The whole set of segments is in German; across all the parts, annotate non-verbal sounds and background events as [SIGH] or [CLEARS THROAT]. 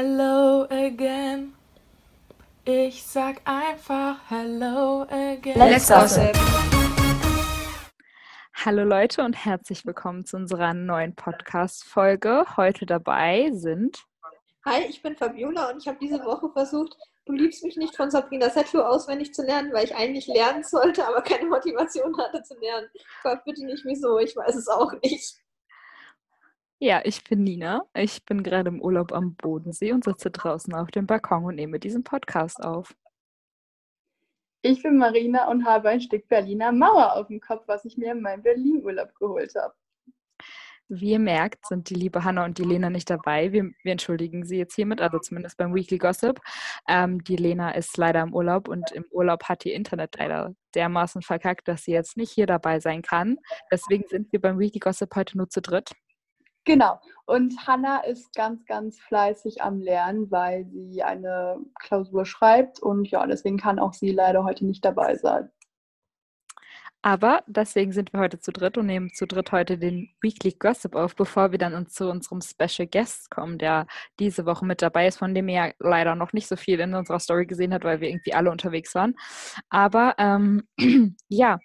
Hello again. Ich sag einfach Hello again. Let's gossip. Hallo Leute und herzlich willkommen zu unserer neuen Podcast-Folge. Heute dabei sind. Hi, ich bin Fabiola und ich habe diese Woche versucht, Du liebst mich nicht von Sabrina Settler auswendig zu lernen, weil ich eigentlich lernen sollte, aber keine Motivation hatte zu lernen. Gott, bitte nicht wieso, ich weiß es auch nicht. Ja, ich bin Nina. Ich bin gerade im Urlaub am Bodensee und sitze draußen auf dem Balkon und nehme diesen Podcast auf. Ich bin Marina und habe ein Stück Berliner Mauer auf dem Kopf, was ich mir in meinem Berlin-Urlaub geholt habe. Wie ihr merkt, sind die liebe Hanna und die Lena nicht dabei. Wir, wir entschuldigen sie jetzt hiermit, also zumindest beim Weekly Gossip. Ähm, die Lena ist leider im Urlaub und im Urlaub hat ihr Internet leider dermaßen verkackt, dass sie jetzt nicht hier dabei sein kann. Deswegen sind wir beim Weekly Gossip heute nur zu dritt. Genau. Und Hanna ist ganz, ganz fleißig am Lernen, weil sie eine Klausur schreibt. Und ja, deswegen kann auch sie leider heute nicht dabei sein. Aber deswegen sind wir heute zu dritt und nehmen zu dritt heute den Weekly Gossip auf, bevor wir dann zu unserem Special Guest kommen, der diese Woche mit dabei ist, von dem ja leider noch nicht so viel in unserer Story gesehen habt, weil wir irgendwie alle unterwegs waren. Aber ähm, [CLEARS THROAT] ja,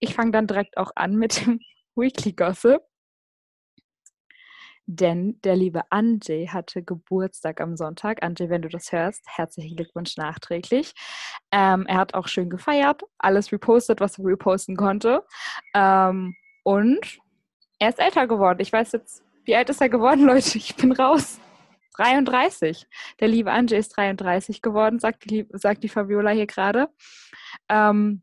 ich fange dann direkt auch an mit dem [LAUGHS] Weekly Gossip. Denn der liebe Anjay hatte Geburtstag am Sonntag. Anjay, wenn du das hörst, herzlichen Glückwunsch nachträglich. Ähm, er hat auch schön gefeiert, alles repostet, was er reposten konnte. Ähm, und er ist älter geworden. Ich weiß jetzt, wie alt ist er geworden, [LAUGHS] Leute? Ich bin raus. 33. Der liebe Anjay ist 33 geworden, sagt die, sagt die Fabiola hier gerade. Ähm,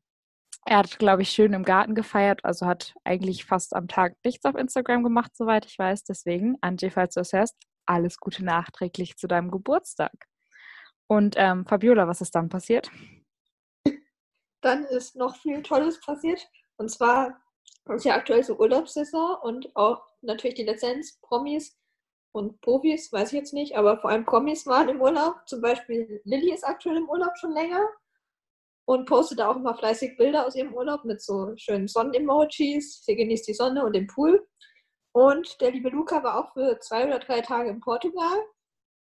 er hat, glaube ich, schön im Garten gefeiert, also hat eigentlich fast am Tag nichts auf Instagram gemacht, soweit ich weiß. Deswegen, Angie, falls du es hörst, alles Gute nachträglich zu deinem Geburtstag. Und ähm, Fabiola, was ist dann passiert? Dann ist noch viel Tolles passiert. Und zwar ist ja aktuell so Urlaubssaison und auch natürlich die Lizenz, Promis und Profis, weiß ich jetzt nicht, aber vor allem Promis waren im Urlaub. Zum Beispiel Lilly ist aktuell im Urlaub schon länger und postet auch immer fleißig Bilder aus ihrem Urlaub mit so schönen Sonnen-Emojis. Sie genießt die Sonne und den Pool. Und der liebe Luca war auch für zwei oder drei Tage in Portugal.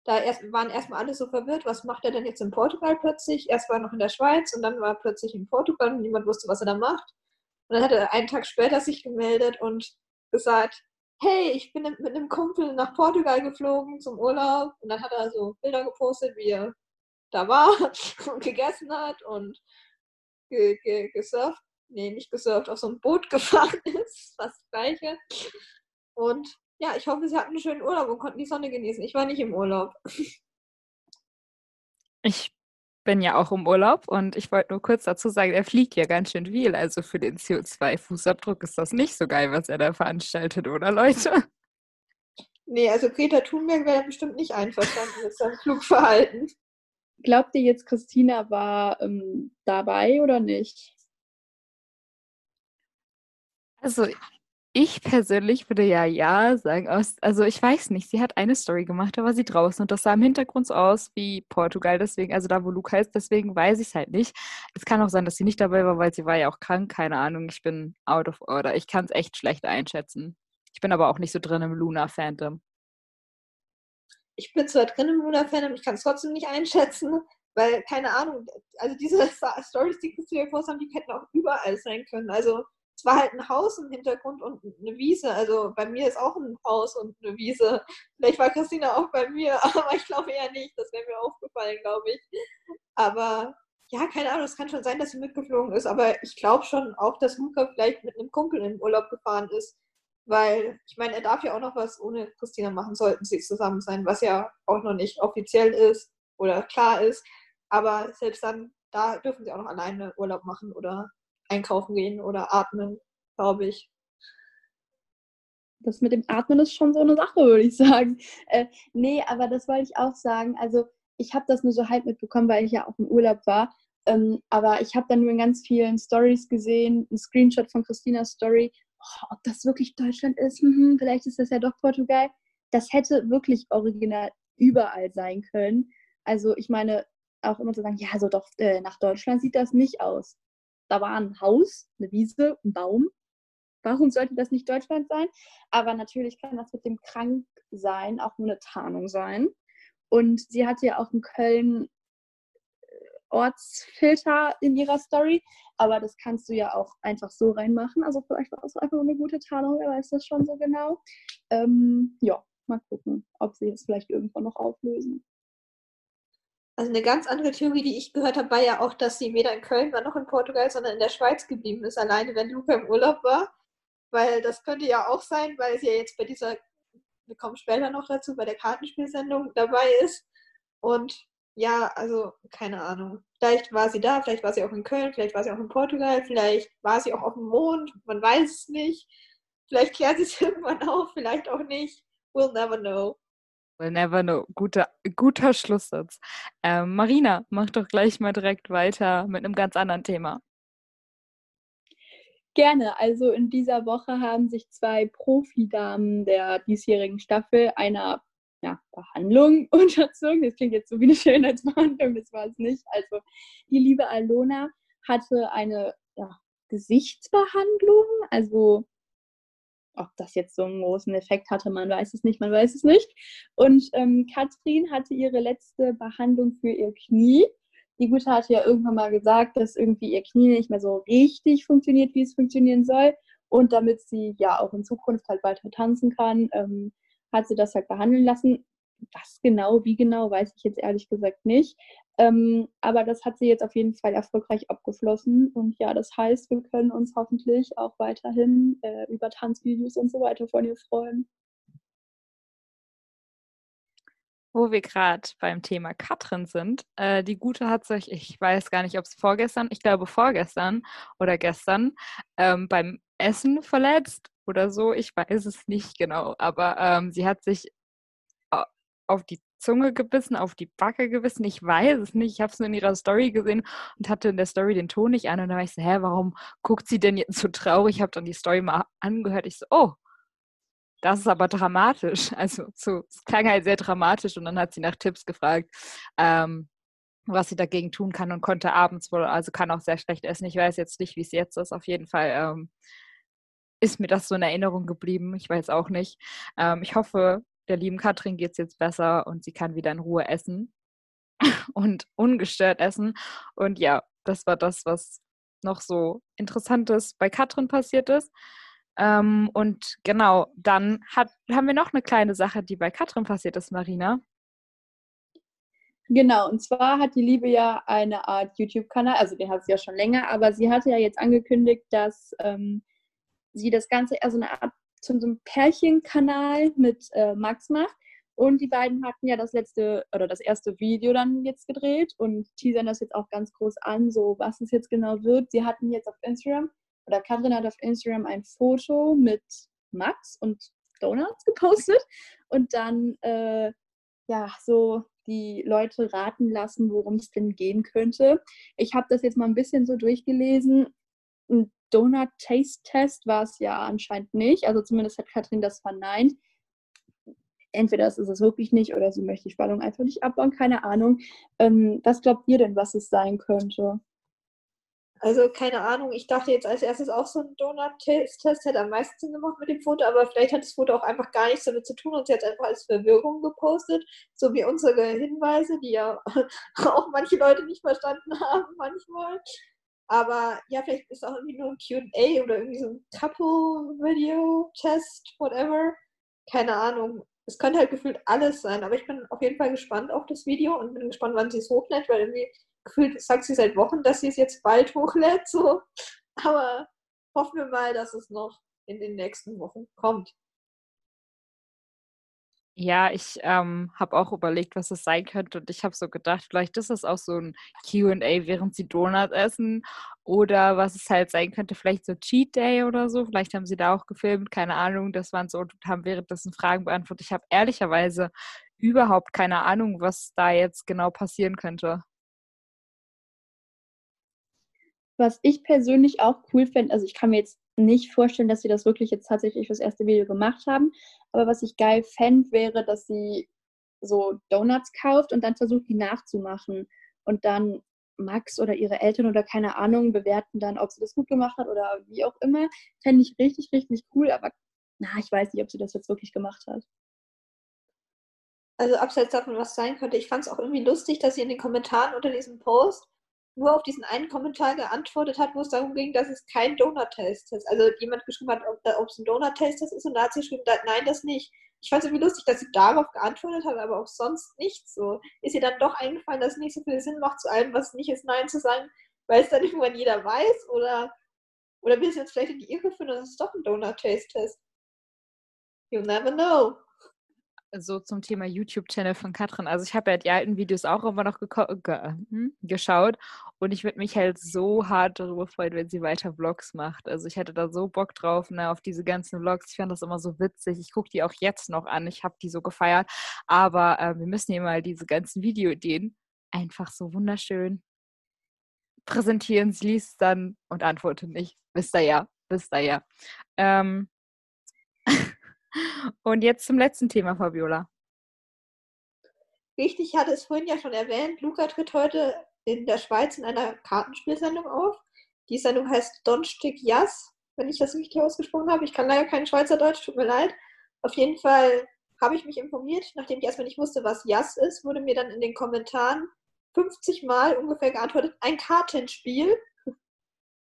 Da erst, waren erstmal alle so verwirrt, was macht er denn jetzt in Portugal plötzlich? Erst war er noch in der Schweiz und dann war er plötzlich in Portugal und niemand wusste, was er da macht. Und dann hat er einen Tag später sich gemeldet und gesagt, hey, ich bin mit einem Kumpel nach Portugal geflogen zum Urlaub. Und dann hat er so Bilder gepostet, wie er da war und [LAUGHS] gegessen hat und ge ge gesurft, nee, nicht gesurft, auf so ein Boot [LAUGHS] gefahren ist, fast das gleiche. Und ja, ich hoffe, sie hatten einen schönen Urlaub und konnten die Sonne genießen. Ich war nicht im Urlaub. [LAUGHS] Ich bin ja auch im Urlaub und ich wollte nur kurz dazu sagen, er fliegt ja ganz schön viel. Also für den CO2-Fußabdruck ist das nicht so geil, was er da veranstaltet, oder Leute? Nee, also Greta Thunberg wäre bestimmt nicht einverstanden mit seinem Flugverhalten. Glaubt ihr jetzt, Christina war ähm, dabei oder nicht? Also ich persönlich würde ja ja sagen. also ich weiß nicht, sie hat eine Story gemacht, da war sie draußen und das sah im Hintergrund so aus wie Portugal, deswegen, also da wo Luca ist, deswegen weiß ich es halt nicht. Es kann auch sein, dass sie nicht dabei war, weil sie war ja auch krank, keine Ahnung, ich bin out of order. Ich kann es echt schlecht einschätzen. Ich bin aber auch nicht so drin im Luna-Phantom ich bin zwar drin im Luna-Fan, aber ich kann es trotzdem nicht einschätzen, weil, keine Ahnung, also diese Stories, die Christine gepostet haben, die hätten auch überall sein können. Also es war halt ein Haus im Hintergrund und eine Wiese. Also bei mir ist auch ein Haus und eine Wiese. Vielleicht war Christina auch bei mir, [LAUGHS] aber ich glaube eher nicht. Das wäre mir aufgefallen, glaube ich. Aber ja, keine Ahnung, es kann schon sein, dass sie mitgeflogen ist, aber ich glaube schon auch, dass Luca vielleicht mit einem Kumpel in den Urlaub gefahren ist. Weil, ich meine, er darf ja auch noch was ohne Christina machen, sollten sie zusammen sein, was ja auch noch nicht offiziell ist oder klar ist. Aber selbst dann, da dürfen sie auch noch alleine Urlaub machen oder einkaufen gehen oder atmen, glaube ich. Das mit dem Atmen ist schon so eine Sache, würde ich sagen. Äh, nee, aber das wollte ich auch sagen. Also, ich habe das nur so halb mitbekommen, weil ich ja auch im Urlaub war. Ähm, aber ich habe dann nur in ganz vielen Stories gesehen, ein Screenshot von Christinas Story, oh, ob das wirklich Deutschland ist, hm, vielleicht ist das ja doch Portugal. Das hätte wirklich original überall sein können. Also ich meine, auch immer zu sagen, ja, so doch äh, nach Deutschland sieht das nicht aus. Da war ein Haus, eine Wiese, ein Baum. Warum sollte das nicht Deutschland sein? Aber natürlich kann das mit dem Kranksein auch nur eine Tarnung sein. Und sie hatte ja auch in Köln Ortsfilter in ihrer Story, aber das kannst du ja auch einfach so reinmachen. Also vielleicht war es einfach eine gute Tarnung, wer weiß das schon so genau. Ähm, ja, mal gucken, ob sie es vielleicht irgendwann noch auflösen. Also eine ganz andere Theorie, die ich gehört habe, war ja auch, dass sie weder in Köln war noch in Portugal, sondern in der Schweiz geblieben ist, alleine wenn Luca im Urlaub war. Weil das könnte ja auch sein, weil sie ja jetzt bei dieser, wir kommen später noch dazu, bei der Kartenspielsendung dabei ist. Und ja, also keine Ahnung. Vielleicht war sie da, vielleicht war sie auch in Köln, vielleicht war sie auch in Portugal, vielleicht war sie auch auf dem Mond, man weiß es nicht. Vielleicht klärt sie es [LAUGHS] irgendwann auf, vielleicht auch nicht. We'll never know. We'll never know. Guter, guter Schlusssatz. Ähm, Marina, mach doch gleich mal direkt weiter mit einem ganz anderen Thema. Gerne. Also in dieser Woche haben sich zwei Profidamen der diesjährigen Staffel einer ja, Behandlung [LAUGHS] unterzogen. Das klingt jetzt so wie eine Schönheitsbehandlung, das war es nicht. Also die liebe Alona hatte eine ja, Gesichtsbehandlung, also ob das jetzt so einen großen Effekt hatte, man weiß es nicht, man weiß es nicht. Und ähm, Katrin hatte ihre letzte Behandlung für ihr Knie. Die Gute hatte ja irgendwann mal gesagt, dass irgendwie ihr Knie nicht mehr so richtig funktioniert, wie es funktionieren soll. Und damit sie ja auch in Zukunft halt weiter tanzen kann, ähm, hat sie das halt behandeln lassen. Was genau, wie genau, weiß ich jetzt ehrlich gesagt nicht. Ähm, aber das hat sie jetzt auf jeden Fall erfolgreich abgeflossen. Und ja, das heißt, wir können uns hoffentlich auch weiterhin äh, über Tanzvideos und so weiter von ihr freuen. Wo wir gerade beim Thema Katrin sind, äh, die Gute hat sich, ich weiß gar nicht, ob es vorgestern, ich glaube vorgestern oder gestern, ähm, beim Essen verletzt oder so. Ich weiß es nicht genau, aber ähm, sie hat sich auf die Zunge gebissen, auf die Backe gebissen. Ich weiß es nicht. Ich habe es nur in ihrer Story gesehen und hatte in der Story den Ton nicht an. Und da war ich so, hä, warum guckt sie denn jetzt so traurig? Ich habe dann die Story mal angehört. Ich so, oh, das ist aber dramatisch. [LAUGHS] Also so, es klang halt sehr dramatisch und dann hat sie nach Tipps gefragt. Ähm, was sie dagegen tun kann und konnte abends wohl, also kann auch sehr schlecht essen. Ich weiß jetzt nicht, wie es jetzt ist. Auf jeden Fall ähm, ist mir das so in Erinnerung geblieben. Ich weiß auch nicht. Ähm, ich hoffe, der lieben Katrin geht es jetzt besser und sie kann wieder in Ruhe essen [LAUGHS] und ungestört essen. Und ja, das war das, was noch so Interessantes bei Katrin passiert ist. Ähm, und genau, dann hat, haben wir noch eine kleine Sache, die bei Katrin passiert ist, Marina. Genau, und zwar hat die Liebe ja eine Art YouTube-Kanal, also den hat sie ja schon länger, aber sie hatte ja jetzt angekündigt, dass ähm, sie das Ganze eher so eine Art zu so einem Pärchenkanal mit äh, Max macht. Und die beiden hatten ja das letzte oder das erste Video dann jetzt gedreht und teasern das jetzt auch ganz groß an, so was es jetzt genau wird. Sie hatten jetzt auf Instagram oder Katrin hat auf Instagram ein Foto mit Max und Donuts gepostet und dann äh, ja so die Leute raten lassen, worum es denn gehen könnte. Ich habe das jetzt mal ein bisschen so durchgelesen. Ein Donut Taste Test war es ja anscheinend nicht. Also zumindest hat Katrin das verneint. Entweder ist es wirklich nicht oder sie möchte die Spannung einfach nicht abbauen, keine Ahnung. Ähm, was glaubt ihr denn, was es sein könnte? Also keine Ahnung, ich dachte jetzt als erstes auch so ein Donut-Test hätte am meisten Sinn gemacht mit dem Foto, aber vielleicht hat das Foto auch einfach gar nichts damit zu tun und sie hat es einfach als Verwirrung gepostet, so wie unsere Hinweise, die ja [LAUGHS] auch manche Leute nicht verstanden haben manchmal. Aber ja, vielleicht ist auch irgendwie nur ein QA oder irgendwie so ein Couple-Video-Test, whatever. Keine Ahnung. Es könnte halt gefühlt alles sein, aber ich bin auf jeden Fall gespannt auf das Video und bin gespannt, wann sie es hochlädt, weil irgendwie gefühlt sagt sie seit Wochen, dass sie es jetzt bald [LAUGHS] hochlädt, so. Aber hoffen wir mal, dass es noch in den nächsten Wochen kommt. Ja, ich ähm, habe auch überlegt, was es sein könnte und ich habe so gedacht, vielleicht ist es auch so ein Q&A, während sie Donut essen oder was es halt sein könnte, vielleicht so Cheat Day oder so. Vielleicht haben sie da auch gefilmt, keine Ahnung. Das waren so und haben währenddessen Fragen beantwortet. Ich habe ehrlicherweise überhaupt keine Ahnung, was da jetzt genau passieren könnte. Was ich persönlich auch cool fände, also ich kann mir jetzt nicht vorstellen, dass sie das wirklich jetzt tatsächlich fürs erste Video gemacht haben. Aber was ich geil fände, wäre, dass sie so Donuts kauft und dann versucht, die nachzumachen. Und dann Max oder ihre Eltern oder keine Ahnung bewerten dann, ob sie das gut gemacht hat oder wie auch immer. Fände ich richtig, richtig cool. Aber na, ich weiß nicht, ob sie das jetzt wirklich gemacht hat. also abseits davon, was sein könnte, ich fand es auch irgendwie lustig, dass sie in den Kommentaren unter diesem Post nur auf diesen einen Kommentar geantwortet hat, wo es darum ging, dass es kein Donut-Test ist. Also jemand geschrieben hat, ob, es ein Donut-Test ist und da hat sie geschrieben, nein, das nicht. Ich fand es irgendwie lustig, dass sie darauf geantwortet hat, aber auch sonst nicht so. Ist ihr dann doch eingefallen, dass es nicht so viel Sinn macht, zu allem, was nicht ist, Nein zu sagen, weil es dann irgendwann jeder weiß? Oder, oder will sie uns vielleicht in die Irre führen, dass es doch ein Donut-Taste-Test? You'll never know so zum Thema YouTube-Channel von Katrin. Also ich habe ja die alten Videos auch immer noch ge hm, geschaut und ich würde mich halt so hart darüber freuen, wenn sie weiter Vlogs macht. Also ich hätte da so Bock drauf, ne, auf diese ganzen Vlogs. Ich fand das immer so witzig. Ich gucke die auch jetzt noch an. Ich habe die so gefeiert. Aber äh, wir müssen hier mal diese ganzen Videoideen einfach so wunderschön präsentieren. Sie liest dann und antwortet nicht. Wisst ihr ja, wisst ihr ja. Ähm, [LAUGHS] und jetzt zum letzten Thema, Fabiola. Richtig, ich hatte es vorhin ja schon erwähnt. Luca tritt heute in der Schweiz in einer Kartenspielsendung auf. Die Sendung heißt Donstick Jas, wenn ich das richtig ausgesprochen habe. Ich kann leider kein Schweizerdeutsch, tut mir leid. Auf jeden Fall habe ich mich informiert. Nachdem ich erstmal nicht wusste, was Jas ist, wurde mir dann in den Kommentaren 50 Mal ungefähr geantwortet, ein Kartenspiel.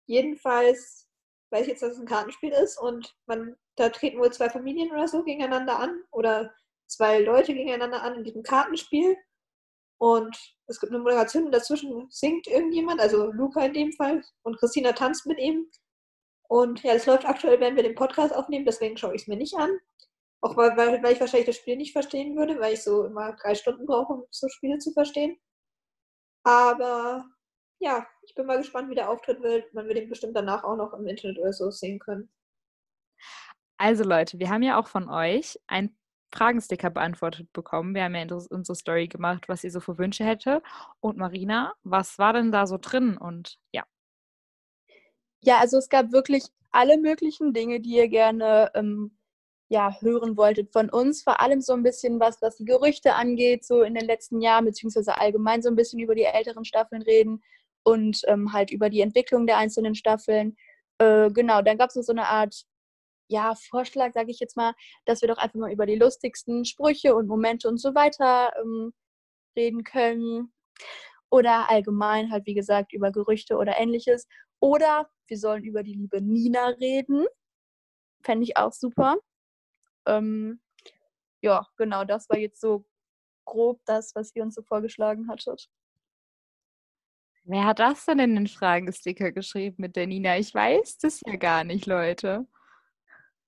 Jedenfalls weiß ich jetzt, dass es ein Kartenspiel ist und man da treten wohl zwei Familien oder so gegeneinander an oder zwei Leute gegeneinander an in diesem Kartenspiel. Und es gibt eine Moderation und dazwischen singt irgendjemand, also Luca in dem Fall, und Christina tanzt mit ihm. Und ja, das läuft aktuell, wenn wir den Podcast aufnehmen, deswegen schaue ich es mir nicht an. Auch weil, weil, weil ich wahrscheinlich das Spiel nicht verstehen würde, weil ich so immer drei Stunden brauche, um so Spiele zu verstehen. Aber ja, ich bin mal gespannt, wie der Auftritt wird. Man wird ihn bestimmt danach auch noch im Internet oder so sehen können. Also Leute, wir haben ja auch von euch ein Fragensticker beantwortet bekommen. Wir haben ja unsere Story gemacht, was ihr so für Wünsche hätte. Und Marina, was war denn da so drin? Und ja. Ja, also es gab wirklich alle möglichen Dinge, die ihr gerne ähm, ja, hören wolltet von uns. Vor allem so ein bisschen was, was die Gerüchte angeht, so in den letzten Jahren, beziehungsweise allgemein so ein bisschen über die älteren Staffeln reden und ähm, halt über die Entwicklung der einzelnen Staffeln. Äh, genau, dann gab es so eine Art ja, Vorschlag, sage ich jetzt mal, dass wir doch einfach mal über die lustigsten Sprüche und Momente und so weiter ähm, reden können. Oder allgemein halt, wie gesagt, über Gerüchte oder ähnliches. Oder wir sollen über die liebe Nina reden. Fände ich auch super. Ähm, ja, genau, das war jetzt so grob das, was ihr uns so vorgeschlagen hattet. Wer hat das denn in den Fragensticker geschrieben mit der Nina? Ich weiß das ja gar nicht, Leute.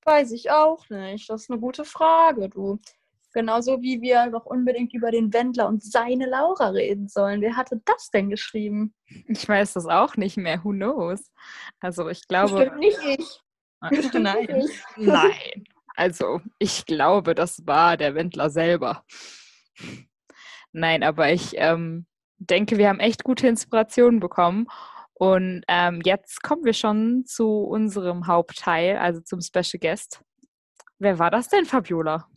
Weiß ich auch nicht. Das ist eine gute Frage, du. Genauso wie wir noch unbedingt über den Wendler und seine Laura reden sollen. Wer hatte das denn geschrieben? Ich weiß das auch nicht mehr. Who knows? Also ich glaube. Bestimmt nicht ich. Bestimmt Nein. Nicht. Nein. Also ich glaube, das war der Wendler selber. Nein, aber ich ähm, denke, wir haben echt gute Inspirationen bekommen und ähm, jetzt kommen wir schon zu unserem Hauptteil, also zum Special Guest. Wer war das denn, Fabiola?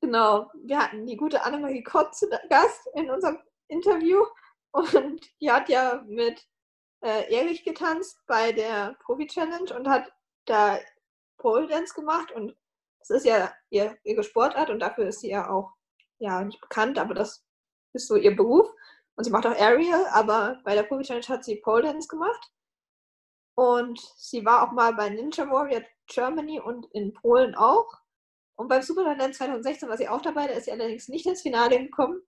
Genau, wir hatten die gute Annemarie Kott zu Gast in unserem Interview und die hat ja mit äh, Erich getanzt bei der Profi-Challenge und hat da Pole Dance gemacht und das ist ja ihr, ihre Sportart und dafür ist sie ja auch ja nicht bekannt, aber das ist so ihr Beruf. Und sie macht auch Aerial, aber bei der Profi Challenge hat sie Pole Dance gemacht. Und sie war auch mal bei Ninja Warrior Germany und in Polen auch. Und beim Supertalent 2016 war sie auch dabei, da ist sie allerdings nicht ins Finale gekommen.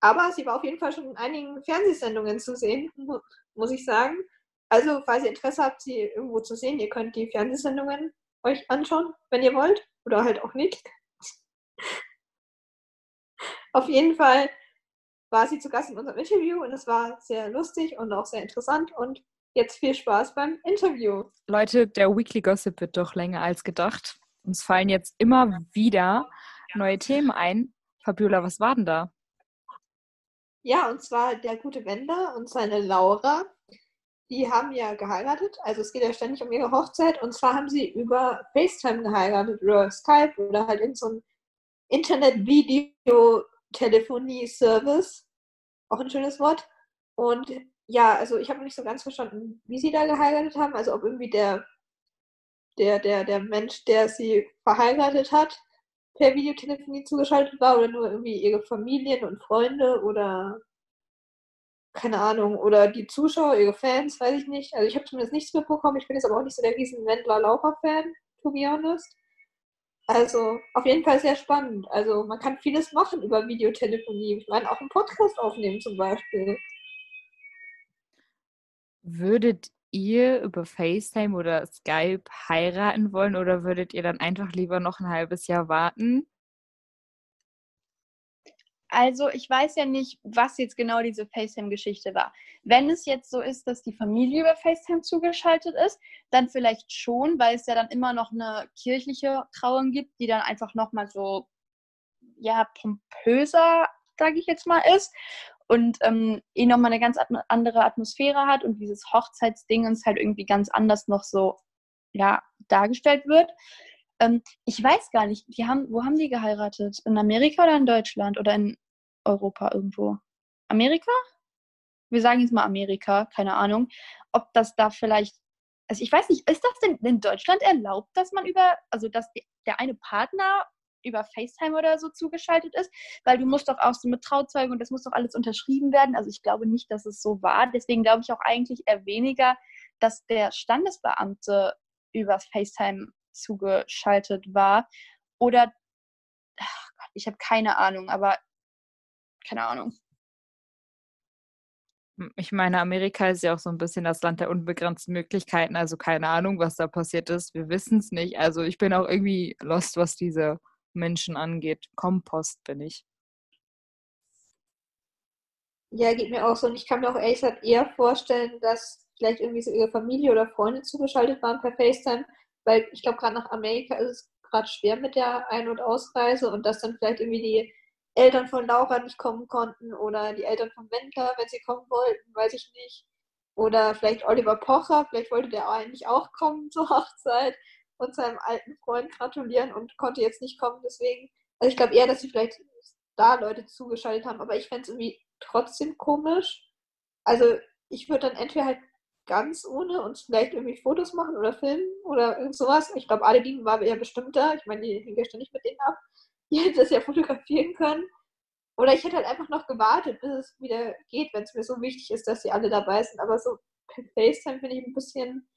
Aber sie war auf jeden Fall schon in einigen Fernsehsendungen zu sehen, muss ich sagen. Also, falls ihr Interesse habt, sie irgendwo zu sehen, ihr könnt die Fernsehsendungen euch anschauen, wenn ihr wollt. Oder halt auch nicht. [LAUGHS] auf jeden Fall war sie zu Gast in unserem Interview und es war sehr lustig und auch sehr interessant und jetzt viel Spaß beim Interview. Leute, der Weekly Gossip wird doch länger als gedacht. Uns fallen jetzt immer wieder neue Themen ein. Fabiola, was war denn da? Ja, und zwar der gute Wender und seine Laura. Die haben ja geheiratet. Also es geht ja ständig um ihre Hochzeit. Und zwar haben sie über FaceTime geheiratet oder Skype oder halt in so einem Internet-Video-Telefonie-Service auch ein schönes Wort. Und ja, also ich habe nicht so ganz verstanden, wie sie da geheiratet haben. Also ob irgendwie der, der, der, der Mensch, der sie verheiratet hat, per Videotelefonie zugeschaltet war oder nur irgendwie ihre Familien und Freunde oder keine Ahnung, oder die Zuschauer, ihre Fans, weiß ich nicht. Also ich habe zumindest nichts mitbekommen. Ich bin jetzt aber auch nicht so der riesen Wendler-Laufer-Fan, to be honest. Also auf jeden Fall sehr spannend. Also man kann vieles machen über Videotelefonie. Ich meine, auch einen Podcast aufnehmen zum Beispiel. Würdet ihr über FaceTime oder Skype heiraten wollen oder würdet ihr dann einfach lieber noch ein halbes Jahr warten? Also ich weiß ja nicht, was jetzt genau diese FaceTime-Geschichte war. Wenn es jetzt so ist, dass die Familie über FaceTime zugeschaltet ist, dann vielleicht schon, weil es ja dann immer noch eine kirchliche Trauung gibt, die dann einfach nochmal so, ja, pompöser, sage ich jetzt mal, ist und ähm, eh nochmal eine ganz andere Atmosphäre hat und dieses Hochzeitsding uns halt irgendwie ganz anders noch so, ja, dargestellt wird. Ähm, ich weiß gar nicht, die haben, wo haben die geheiratet? In Amerika oder in Deutschland oder in Europa irgendwo? Amerika? Wir sagen jetzt mal Amerika, keine Ahnung. Ob das da vielleicht, also ich weiß nicht, ist das denn in Deutschland erlaubt, dass man über, also dass der eine Partner über FaceTime oder so zugeschaltet ist, weil du musst doch auch so mit Trauzeugen und das muss doch alles unterschrieben werden. Also ich glaube nicht, dass es so war. Deswegen glaube ich auch eigentlich eher weniger, dass der Standesbeamte über FaceTime zugeschaltet war. Oder, Gott, ich habe keine Ahnung, aber keine Ahnung. Hm, ich meine, Amerika ist ja auch so ein bisschen das Land der unbegrenzten Möglichkeiten. Also keine Ahnung, was da passiert ist. Wir wissen es nicht. Also ich bin auch irgendwie lost, was diese Menschen angeht. Kompost bin ich. Ja, geht mir auch so. Und ich kann mir auch ehrlich gesagt eher vorstellen, dass vielleicht irgendwie so ihre Familie oder Freunde zugeschaltet waren per FaceTime, weil ich glaube, gerade nach Amerika ist es gerade schwer mit der Ein- und Ausreise und dass dann vielleicht irgendwie die Eltern von Laura nicht kommen konnten oder die Eltern von Wendler, wenn sie kommen wollten, weiß ich nicht. Oder vielleicht Oliver Pocher, vielleicht wollte der eigentlich auch kommen [LAUGHS] zur Hochzeit und seinem alten Freund gratulieren und konnte jetzt nicht kommen. Deswegen, also ich glaube eher, dass sie vielleicht da Leute zugeschaltet haben, aber ich fände es irgendwie trotzdem komisch. Also ich würde dann entweder halt ganz ohne uns vielleicht irgendwie Fotos machen oder filmen oder irgend sowas. Ich glaube, Adeline war ja bestimmt da. Ich meine, die hängt ja ständig mit denen ab. Die hätte das ja fotografieren können. Oder ich hätte halt einfach noch gewartet, bis es wieder geht, wenn es mir so wichtig ist, dass sie alle dabei sind. Aber so per FaceTime finde ich ein bisschen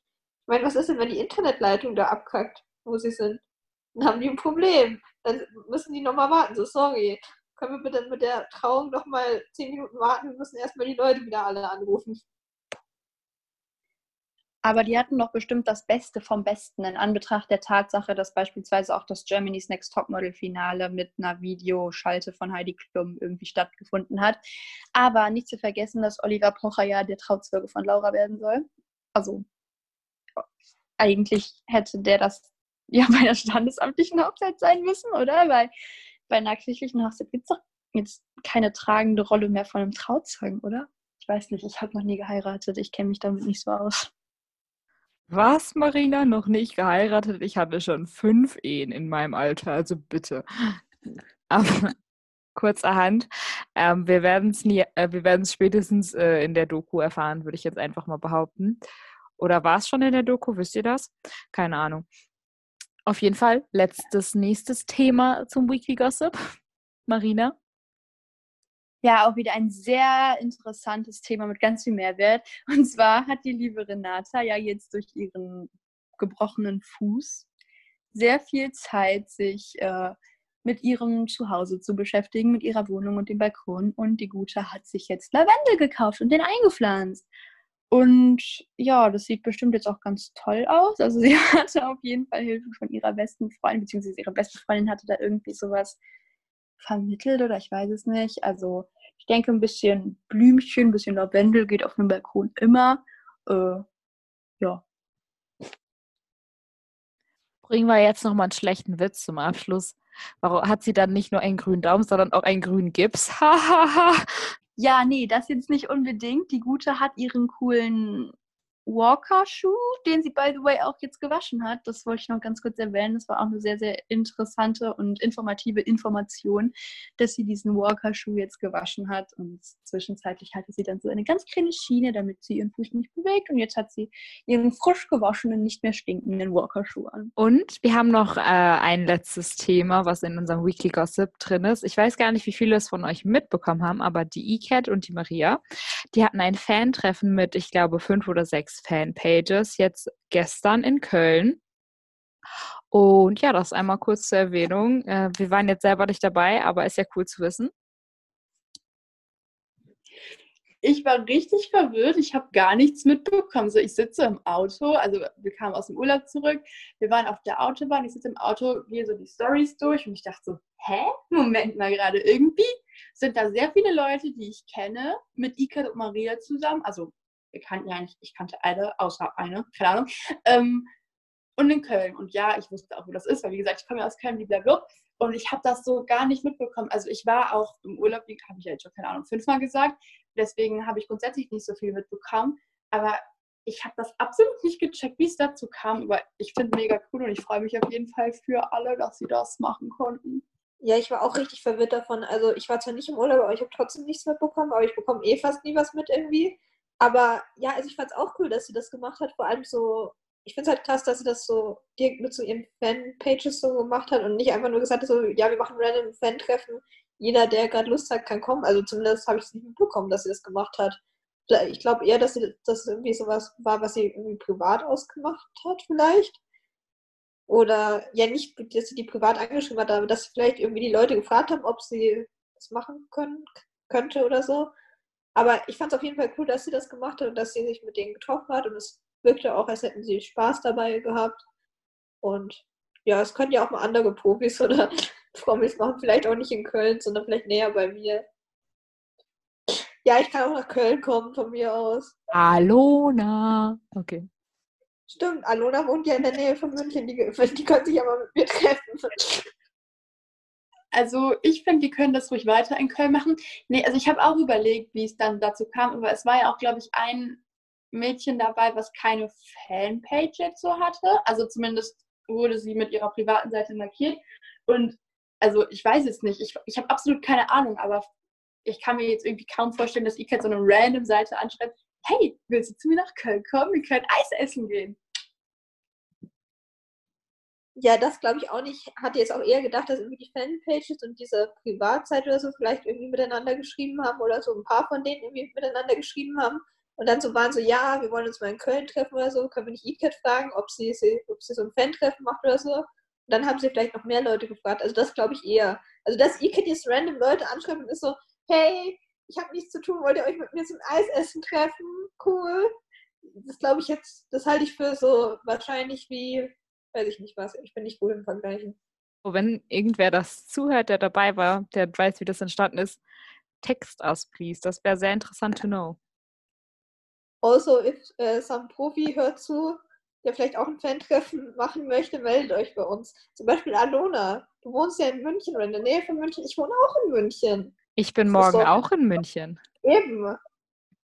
ich meine, was ist denn, wenn die Internetleitung da abkackt, wo sie sind? Dann haben die ein Problem. Dann müssen die nochmal warten. So, sorry. Können wir bitte mit der Trauung nochmal zehn Minuten warten? Wir müssen erstmal die Leute wieder alle anrufen. Aber die hatten doch bestimmt das Beste vom Besten in Anbetracht der Tatsache, dass beispielsweise auch das Germany's Next Topmodel Finale mit einer Videoschalte von Heidi Klum irgendwie stattgefunden hat. Aber nicht zu vergessen, dass Oliver Pocher ja der Trauzeuge von Laura werden soll. Also eigentlich hätte der das ja bei der standesamtlichen Hochzeit sein müssen, oder? Weil bei einer kirchlichen Hochzeit gibt es doch jetzt keine tragende Rolle mehr von einem Trauzeugen, oder? Ich weiß nicht, ich habe noch nie geheiratet, ich kenne mich damit nicht so aus. Was, Marina? Noch nicht geheiratet? Ich hatte schon fünf Ehen in meinem Alter, also bitte. Aber [LAUGHS] kurzerhand, ähm, wir werden es äh, spätestens äh, in der Doku erfahren, würde ich jetzt einfach mal behaupten. Oder war es schon in der Doku? Wisst ihr das? Keine Ahnung. Auf jeden Fall, letztes, nächstes Thema zum Weekly Gossip. [LAUGHS] Marina? Ja, auch wieder ein sehr interessantes Thema mit ganz viel Mehrwert. [LAUGHS] Und zwar hat die liebe Renata ja jetzt durch ihren gebrochenen Fuß sehr viel Zeit, sich äh, mit ihrem Zuhause zu beschäftigen, mit ihrer Wohnung und dem Balkon. Und die Gute hat sich jetzt Lavendel gekauft und den eingepflanzt. Und ja, das sieht bestimmt jetzt auch ganz toll aus. Also [LAUGHS] sie hatte auf jeden Fall Hilfe von ihrer besten Freundin, beziehungsweise ihre beste Freundin hatte da irgendwie sowas vermittelt oder ich weiß es nicht. Also ich denke, ein bisschen Blümchen, ein bisschen Lavendel geht auf dem Balkon immer. Äh, ja. Bringen wir jetzt nochmal einen schlechten Witz zum Abschluss. Warum hat sie dann nicht nur einen grünen Daumen, sondern auch einen grünen Gips? [LAUGHS] Ja, nee, das jetzt nicht unbedingt. Die Gute hat ihren coolen Walker-Schuh, den sie, by the way, auch jetzt gewaschen hat. Das wollte ich noch ganz kurz erwähnen. Das war auch eine sehr, sehr interessante und informative Information, dass sie diesen Walker-Schuh jetzt gewaschen hat. Und zwischenzeitlich hatte sie dann so eine ganz kleine Schiene, damit sie ihren Fuß nicht bewegt. Und jetzt hat sie ihren frisch gewaschenen, nicht mehr stinkenden Walker-Schuh an. Und wir haben noch äh, ein letztes Thema, was in unserem Weekly Gossip drin ist. Ich weiß gar nicht, wie viele es von euch mitbekommen haben, aber die E-Cat und die Maria, die hatten ein Fan-Treffen mit, ich glaube, fünf oder sechs Fanpages jetzt gestern in Köln. Und ja, das einmal kurz zur Erwähnung. Äh, wir waren jetzt selber nicht dabei, aber ist ja cool zu wissen. Ich war richtig verwirrt. Ich habe gar nichts mitbekommen. So, ich sitze im Auto, also wir kamen aus dem Urlaub zurück. Wir waren auf der Autobahn. Ich sitze im Auto, gehe so die Stories durch und ich dachte so, hä? Moment mal gerade. Irgendwie sind da sehr viele Leute, die ich kenne, mit Ika und Maria zusammen. Also wir kannten ja nicht, ich kannte alle, außer eine, keine Ahnung. Ähm, und in Köln. Und ja, ich wusste auch, wo das ist, weil wie gesagt, ich komme ja aus Köln, blablabla. Und ich habe das so gar nicht mitbekommen. Also ich war auch im Urlaub, wie habe ich ja jetzt schon, keine Ahnung, fünfmal gesagt. Deswegen habe ich grundsätzlich nicht so viel mitbekommen. Aber ich habe das absolut nicht gecheckt, wie es dazu kam. Aber ich finde mega cool und ich freue mich auf jeden Fall für alle, dass sie das machen konnten. Ja, ich war auch richtig verwirrt davon. Also ich war zwar nicht im Urlaub, aber ich habe trotzdem nichts mitbekommen, aber ich bekomme eh fast nie was mit irgendwie. Aber ja, also ich fand es auch cool, dass sie das gemacht hat. Vor allem so, ich finde es halt krass, dass sie das so direkt mit so ihren Fanpages so gemacht hat und nicht einfach nur gesagt hat, so, ja, wir machen random Fan-Treffen. Jeder, der gerade Lust hat, kann kommen. Also zumindest habe ich es nicht mitbekommen, dass sie das gemacht hat. Ich glaube eher, dass sie das irgendwie sowas war, was sie irgendwie privat ausgemacht hat, vielleicht. Oder ja, nicht, dass sie die privat angeschrieben hat, aber dass vielleicht irgendwie die Leute gefragt haben, ob sie das machen können, könnte oder so. Aber ich fand es auf jeden Fall cool, dass sie das gemacht hat und dass sie sich mit denen getroffen hat. Und es wirkte auch, als hätten sie Spaß dabei gehabt. Und ja, es können ja auch mal andere Profis [LAUGHS] oder Promis machen. Vielleicht auch nicht in Köln, sondern vielleicht näher bei mir. Ja, ich kann auch nach Köln kommen von mir aus. Alona. Okay. Stimmt, Alona wohnt ja in der Nähe von München. Die, die können sich ja mal mit mir treffen. Also ich finde, die können das ruhig weiter in Köln machen. Nee, also ich habe auch überlegt, wie es dann dazu kam, aber es war ja auch, glaube ich, ein Mädchen dabei, was keine Fanpage jetzt so hatte. Also zumindest wurde sie mit ihrer privaten Seite markiert. Und also ich weiß es nicht, ich, ich habe absolut keine Ahnung, aber ich kann mir jetzt irgendwie kaum vorstellen, dass jetzt so eine random Seite anschreibt, hey, willst du zu mir nach Köln kommen? Wir können Eis essen gehen. Ja, das glaube ich auch nicht. Hatte jetzt auch eher gedacht, dass irgendwie die Fanpages und diese Privatzeit oder so vielleicht irgendwie miteinander geschrieben haben oder so ein paar von denen irgendwie miteinander geschrieben haben. Und dann so waren so, ja, wir wollen uns mal in Köln treffen oder so. Können wir nicht ICAT fragen, ob sie, ob sie so ein Fan-Treffen macht oder so. Und dann haben sie vielleicht noch mehr Leute gefragt. Also das glaube ich eher. Also dass ICAT jetzt random Leute anschreibt und ist so, hey, ich habe nichts zu tun, wollt ihr euch mit mir zum Eisessen treffen? Cool. Das glaube ich jetzt, das halte ich für so wahrscheinlich wie weiß ich nicht was. Ich bin nicht gut im Vergleichen. Oh, wenn irgendwer das zuhört, der dabei war, der weiß, wie das entstanden ist, text us, please. Das wäre sehr interessant to know. Also, if uh, some Profi hört zu, der vielleicht auch ein Fan-Treffen machen möchte, meldet euch bei uns. Zum Beispiel Alona. Du wohnst ja in München oder in der Nähe von München. Ich wohne auch in München. Ich bin morgen auch in München. Eben.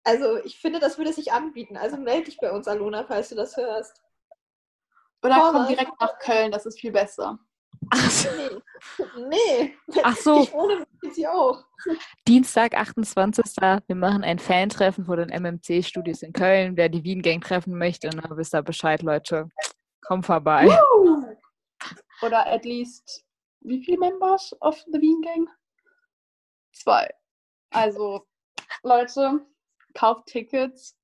Also, ich finde, das würde sich anbieten. Also melde dich bei uns, Alona, falls du das hörst. Oder Horror. komm direkt nach Köln, das ist viel besser. Ach so. Nee. [LAUGHS] nee. Ach so. Ich wohne hier auch. Dienstag, 28. Wir machen ein Fan-Treffen vor den MMC-Studios in Köln. Wer die Wien-Gang treffen möchte, na, ne, wisst ihr Bescheid, Leute. Komm vorbei. Woo! Oder at least, wie viele Members of the Wien Gang? Zwei. Also, Leute, kauft Tickets.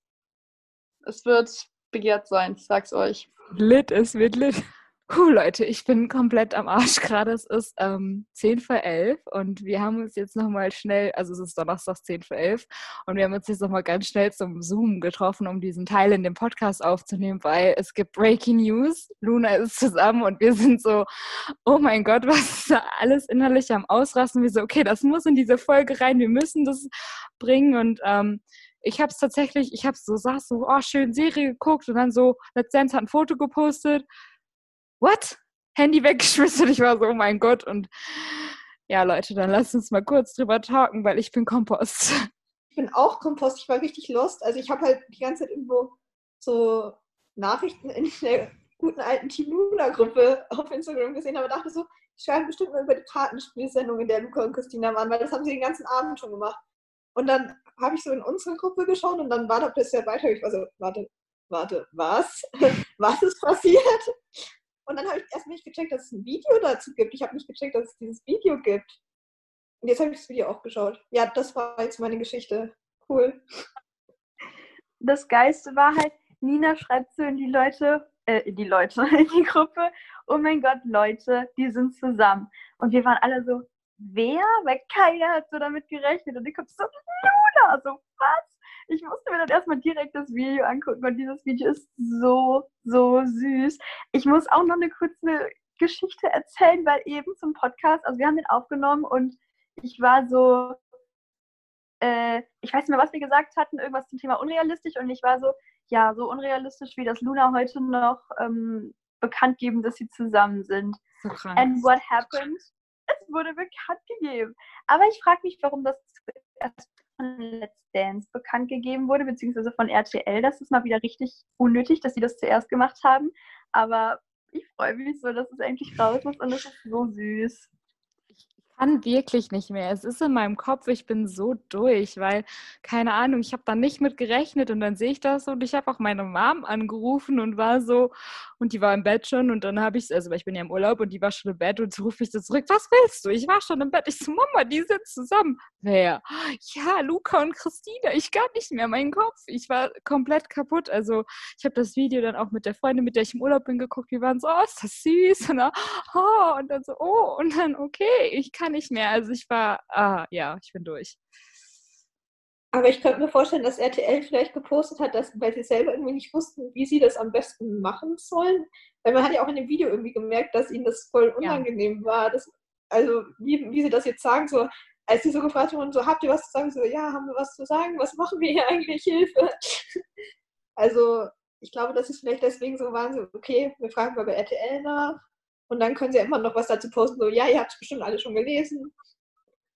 Es wird begehrt sein, ich sag's euch. Lit, es wird lit. Puh, Leute, ich bin komplett am Arsch gerade. Es ist ähm, 10 vor 11 und wir haben uns jetzt nochmal schnell, also es ist Donnerstag 10 vor 11 und wir haben uns jetzt nochmal ganz schnell zum Zoom getroffen, um diesen Teil in dem Podcast aufzunehmen, weil es gibt Breaking News. Luna ist zusammen und wir sind so, oh mein Gott, was ist da alles innerlich am Ausrasten? Wir so, okay, das muss in diese Folge rein, wir müssen das bringen und ähm, ich habe es tatsächlich, ich habe so, saß so, oh, schön Serie geguckt und dann so, Let's Dance hat ein Foto gepostet. What? Handy weggeschmissen. Ich war so, oh mein Gott. Und ja, Leute, dann lasst uns mal kurz drüber talken, weil ich bin Kompost. Ich bin auch Kompost. Ich war richtig lost. Also ich habe halt die ganze Zeit irgendwo so Nachrichten in der guten alten Team Luna-Gruppe auf Instagram gesehen, aber dachte so, die schreiben bestimmt mal über die Kartenspielsendung, in der Luca und Christina waren, weil das haben sie den ganzen Abend schon gemacht. Und dann habe ich so in unsere Gruppe geschaut und dann war da plötzlich weiter. Ich war so, warte, warte, was? [LAUGHS] was ist passiert? Und dann habe ich erst nicht gecheckt, dass es ein Video dazu gibt. Ich habe nicht gecheckt, dass es dieses Video gibt. Und jetzt habe ich das Video auch geschaut. Ja, das war jetzt meine Geschichte. Cool. Das Geiste war halt, Nina schreibt so in die Leute, äh, in die Leute, [LAUGHS] in die Gruppe, oh mein Gott, Leute, die sind zusammen. Und wir waren alle so, wer? Weil keiner hat so damit gerechnet. Und ich kommt so, Luna, so, was? Ich musste mir dann erstmal direkt das Video angucken und dieses Video ist so, so süß. Ich muss auch noch eine kurze Geschichte erzählen, weil eben zum Podcast, also wir haben den aufgenommen und ich war so, äh, ich weiß nicht mehr, was wir gesagt hatten, irgendwas zum Thema unrealistisch und ich war so, ja, so unrealistisch wie das Luna heute noch ähm, bekannt geben, dass sie zusammen sind. So krank. And what happened? Wurde bekannt gegeben. Aber ich frage mich, warum das zuerst von Let's Dance bekannt gegeben wurde, beziehungsweise von RTL. Das ist mal wieder richtig unnötig, dass sie das zuerst gemacht haben. Aber ich freue mich so, dass es endlich raus ist und es ist so süß kann wirklich nicht mehr. Es ist in meinem Kopf, ich bin so durch, weil, keine Ahnung, ich habe da nicht mit gerechnet und dann sehe ich das und ich habe auch meine Mom angerufen und war so, und die war im Bett schon und dann habe ich, also ich bin ja im Urlaub und die war schon im Bett und so rufe ich so zurück, was willst du? Ich war schon im Bett. Ich so, Mama, die sind zusammen. Wer? Ja, Luca und Christina. Ich gar nicht mehr, mein Kopf. Ich war komplett kaputt. Also ich habe das Video dann auch mit der Freundin, mit der ich im Urlaub bin, geguckt. Die waren so, oh, ist das süß. Und dann, oh, und dann so, oh, und dann, okay, ich kann nicht mehr. Also ich war, ah, ja, ich bin durch. Aber ich könnte mir vorstellen, dass RTL vielleicht gepostet hat, dass, weil sie selber irgendwie nicht wussten, wie sie das am besten machen sollen. Weil man hat ja auch in dem Video irgendwie gemerkt, dass ihnen das voll unangenehm ja. war. Das, also wie, wie sie das jetzt sagen, so als sie so gefragt wurden, so habt ihr was zu sagen? So, ja, haben wir was zu sagen? Was machen wir hier eigentlich? Hilfe. [LAUGHS] also ich glaube, das ist vielleicht deswegen so so, okay, wir fragen mal bei RTL nach und dann können sie ja immer noch was dazu posten, so, ja, ihr habt es bestimmt alle schon gelesen.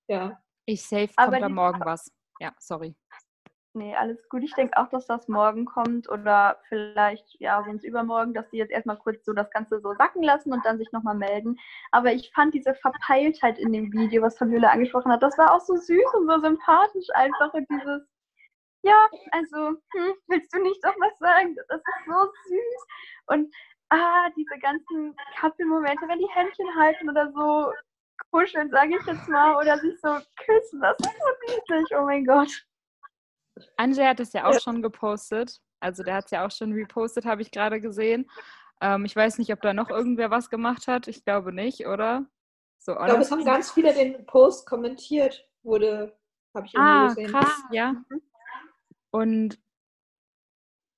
Ja. Ich safe, kommt da morgen was. Ja, sorry. Nee, alles gut. Ich denke auch, dass das morgen kommt oder vielleicht, ja, sonst übermorgen, dass die jetzt erstmal kurz so das Ganze so sacken lassen und dann sich nochmal melden. Aber ich fand diese Verpeiltheit in dem Video, was Fabiola angesprochen hat, das war auch so süß und so sympathisch einfach und dieses, ja, also, hm, willst du nicht doch was sagen? Das ist so süß. Und, ah, diese ganzen Couple-Momente, wenn die Händchen halten oder so kuscheln, sage ich jetzt mal, oder sich so küssen. Das ist so niedlich, oh mein Gott. Angel hat es ja auch schon gepostet. Also der hat es ja auch schon repostet, habe ich gerade gesehen. Ähm, ich weiß nicht, ob da noch irgendwer was gemacht hat. Ich glaube nicht, oder? So, ich glaube, es haben ganz viele den Post kommentiert, wurde, habe ich ah, gesehen. Krass, ja. Mhm. Und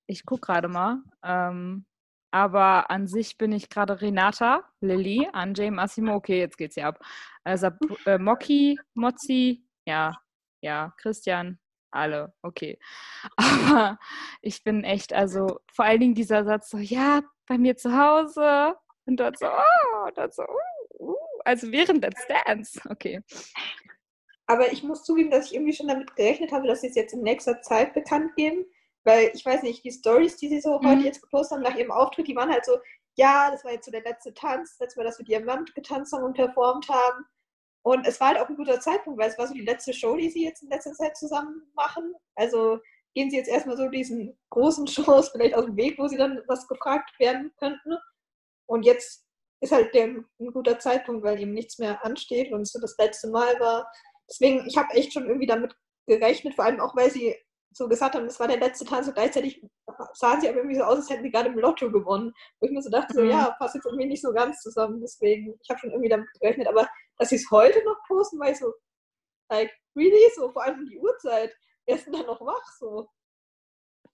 ich gucke gerade mal. Ähm, aber an sich bin ich gerade Renata, Lilly, Anjay, Massimo. Okay, jetzt geht's hier ab. Also äh, Moki, Mozzi, ja, ja, Christian, alle, okay. [LAUGHS] Aber ich bin echt, also vor allen Dingen dieser Satz so, ja, bei mir zu Hause und dort so, oh, dort so, uh, uh, also während Let's Dance, okay. Aber ich muss zugeben, dass ich irgendwie schon damit gerechnet habe, dass sie es jetzt in nächster Zeit bekannt geben. Weil ich weiß nicht, die Stories, die sie so mhm. heute jetzt gepostet haben nach ihrem Auftritt, die waren halt so, ja, das war jetzt so der letzte Tanz, das letzte Mal, dass wir Diamant getanzt haben und performt haben. Und es war halt auch ein guter Zeitpunkt, weil es war so die letzte Show, die sie jetzt in letzter Zeit zusammen machen. Also gehen sie jetzt erstmal so diesen großen [LAUGHS] Shows vielleicht aus dem Weg, wo sie dann was gefragt werden könnten. Und jetzt ist halt der, ein guter Zeitpunkt, weil eben nichts mehr ansteht und es so das letzte Mal war. Deswegen, ich habe echt schon irgendwie damit gerechnet, vor allem auch, weil sie so gesagt haben, das war der letzte Tanz und gleichzeitig sahen sie aber irgendwie so aus, als hätten sie gerade im Lotto gewonnen. Wo ich mir so dachte, mhm. so, ja, passt jetzt irgendwie nicht so ganz zusammen. Deswegen, ich habe schon irgendwie damit gerechnet. Aber dass sie es heute noch posten, weil ich so, like, really? So, vor allem die Uhrzeit. Wer ist denn da noch wach? So.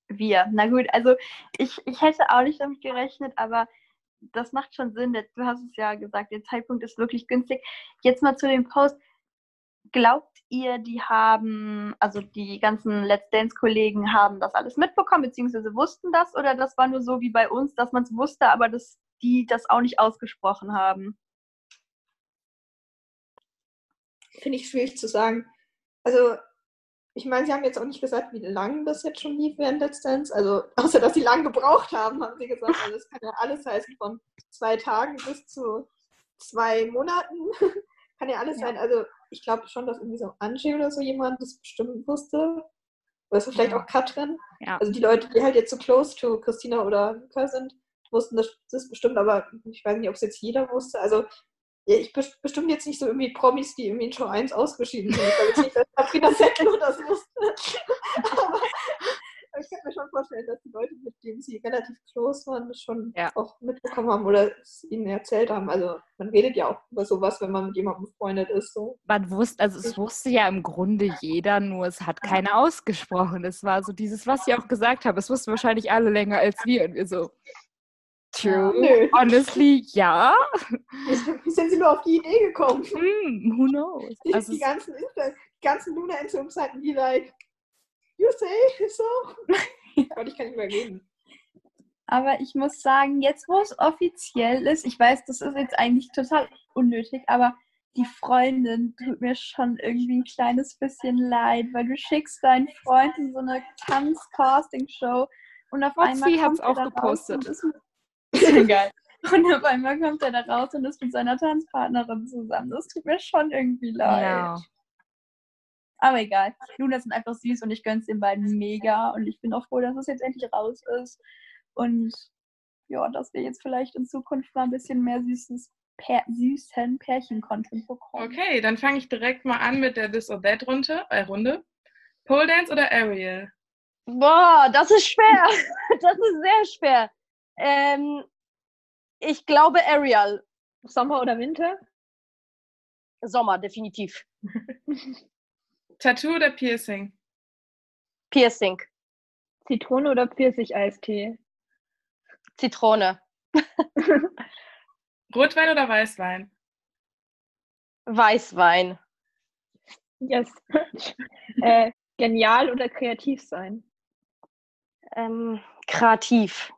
Wir. Na gut, also ich, ich hätte auch nicht damit gerechnet, aber das macht schon Sinn. Du hast es ja gesagt, der Zeitpunkt ist wirklich günstig. Jetzt mal zu dem Post. Glaubt ihr, die haben, also die ganzen Let's Dance-Kollegen haben das alles mitbekommen, beziehungsweise wussten das, oder das war nur so wie bei uns, dass man es wusste, aber dass die das auch nicht ausgesprochen haben? Finde ich schwierig zu sagen. Also, ich meine, sie haben jetzt auch nicht gesagt, wie lange das jetzt schon lief während Let's Dance. Also, [LAUGHS] außer dass sie lang gebraucht haben, haben sie gesagt. Also, es kann ja alles heißen, von zwei Tagen bis zu zwei Monaten. [LAUGHS] kann ja alles Ja. sein. Also, ich glaube schon, dass irgendwie so Angie oder so jemand das bestimmt wusste. Oder so vielleicht auch Katrin. Ja. Also, die Leute, die halt jetzt so close to Christina oder Luca sind, wussten das, das bestimmt, aber ich weiß nicht, ob es jetzt jeder wusste. Also, ja, ich best- bestimmt jetzt nicht so irgendwie Promis, die irgendwie in Show 1 ausgeschieden sind. Ich glaube jetzt nicht, dass Sabrina Settler das [LAUGHS] wusste. [LAUGHS] aber ich kann mir schon vorstellen, dass die Leute, mit denen sie relativ close waren, das schon Ja. auch mitbekommen haben oder es ihnen erzählt haben. Also man redet ja auch über sowas, wenn man mit jemandem befreundet ist. So. Man wusste, also es wusste ja im Grunde jeder, nur es hat keiner ausgesprochen. Es war so dieses, was sie auch gesagt haben. Es wussten wahrscheinlich alle länger als wir. Und wir so, true, Nö. honestly, ja. Wie, sind sie nur auf die Idee gekommen? Hm, who knows? Die, Also, die ganzen, die ganzen Luna-Entzugsseiten, die like, you say so? [LAUGHS] Gott, ich kann nicht mehr reden. Aber ich muss sagen, jetzt wo es offiziell ist, ich weiß, das ist jetzt eigentlich total unnötig, aber die Freundin tut mir schon irgendwie ein kleines bisschen leid, weil du schickst deinen Freund in so eine Tanz-Casting-Show und auf Fotzi einmal kommt er auch raus gepostet. und ist mit [LAUGHS] Geil. Und auf einmal kommt er da raus und ist mit seiner Tanzpartnerin zusammen. Das tut mir schon irgendwie leid. ja. Aber egal. Luna sind einfach süß und ich gönn's den beiden mega. Und ich bin auch froh, dass es jetzt endlich raus ist. Und ja, dass wir jetzt vielleicht in Zukunft mal ein bisschen mehr süßes Pär süßen Pärchen-Content bekommen. Okay, dann fange ich direkt mal an mit der This or That Runde. Äh, Runde. Pole Dance oder Ariel? Boah, das ist schwer. [LAUGHS] Das ist sehr schwer. Ähm, ich glaube Ariel. Sommer oder Winter? Sommer, definitiv. [LAUGHS] Tattoo oder Piercing? Piercing. Zitrone oder Pfirsich-Eistee? Zitrone. [LAUGHS] Rotwein oder Weißwein? Weißwein. Yes. [LAUGHS] äh, genial oder kreativ sein? Ähm, kreativ.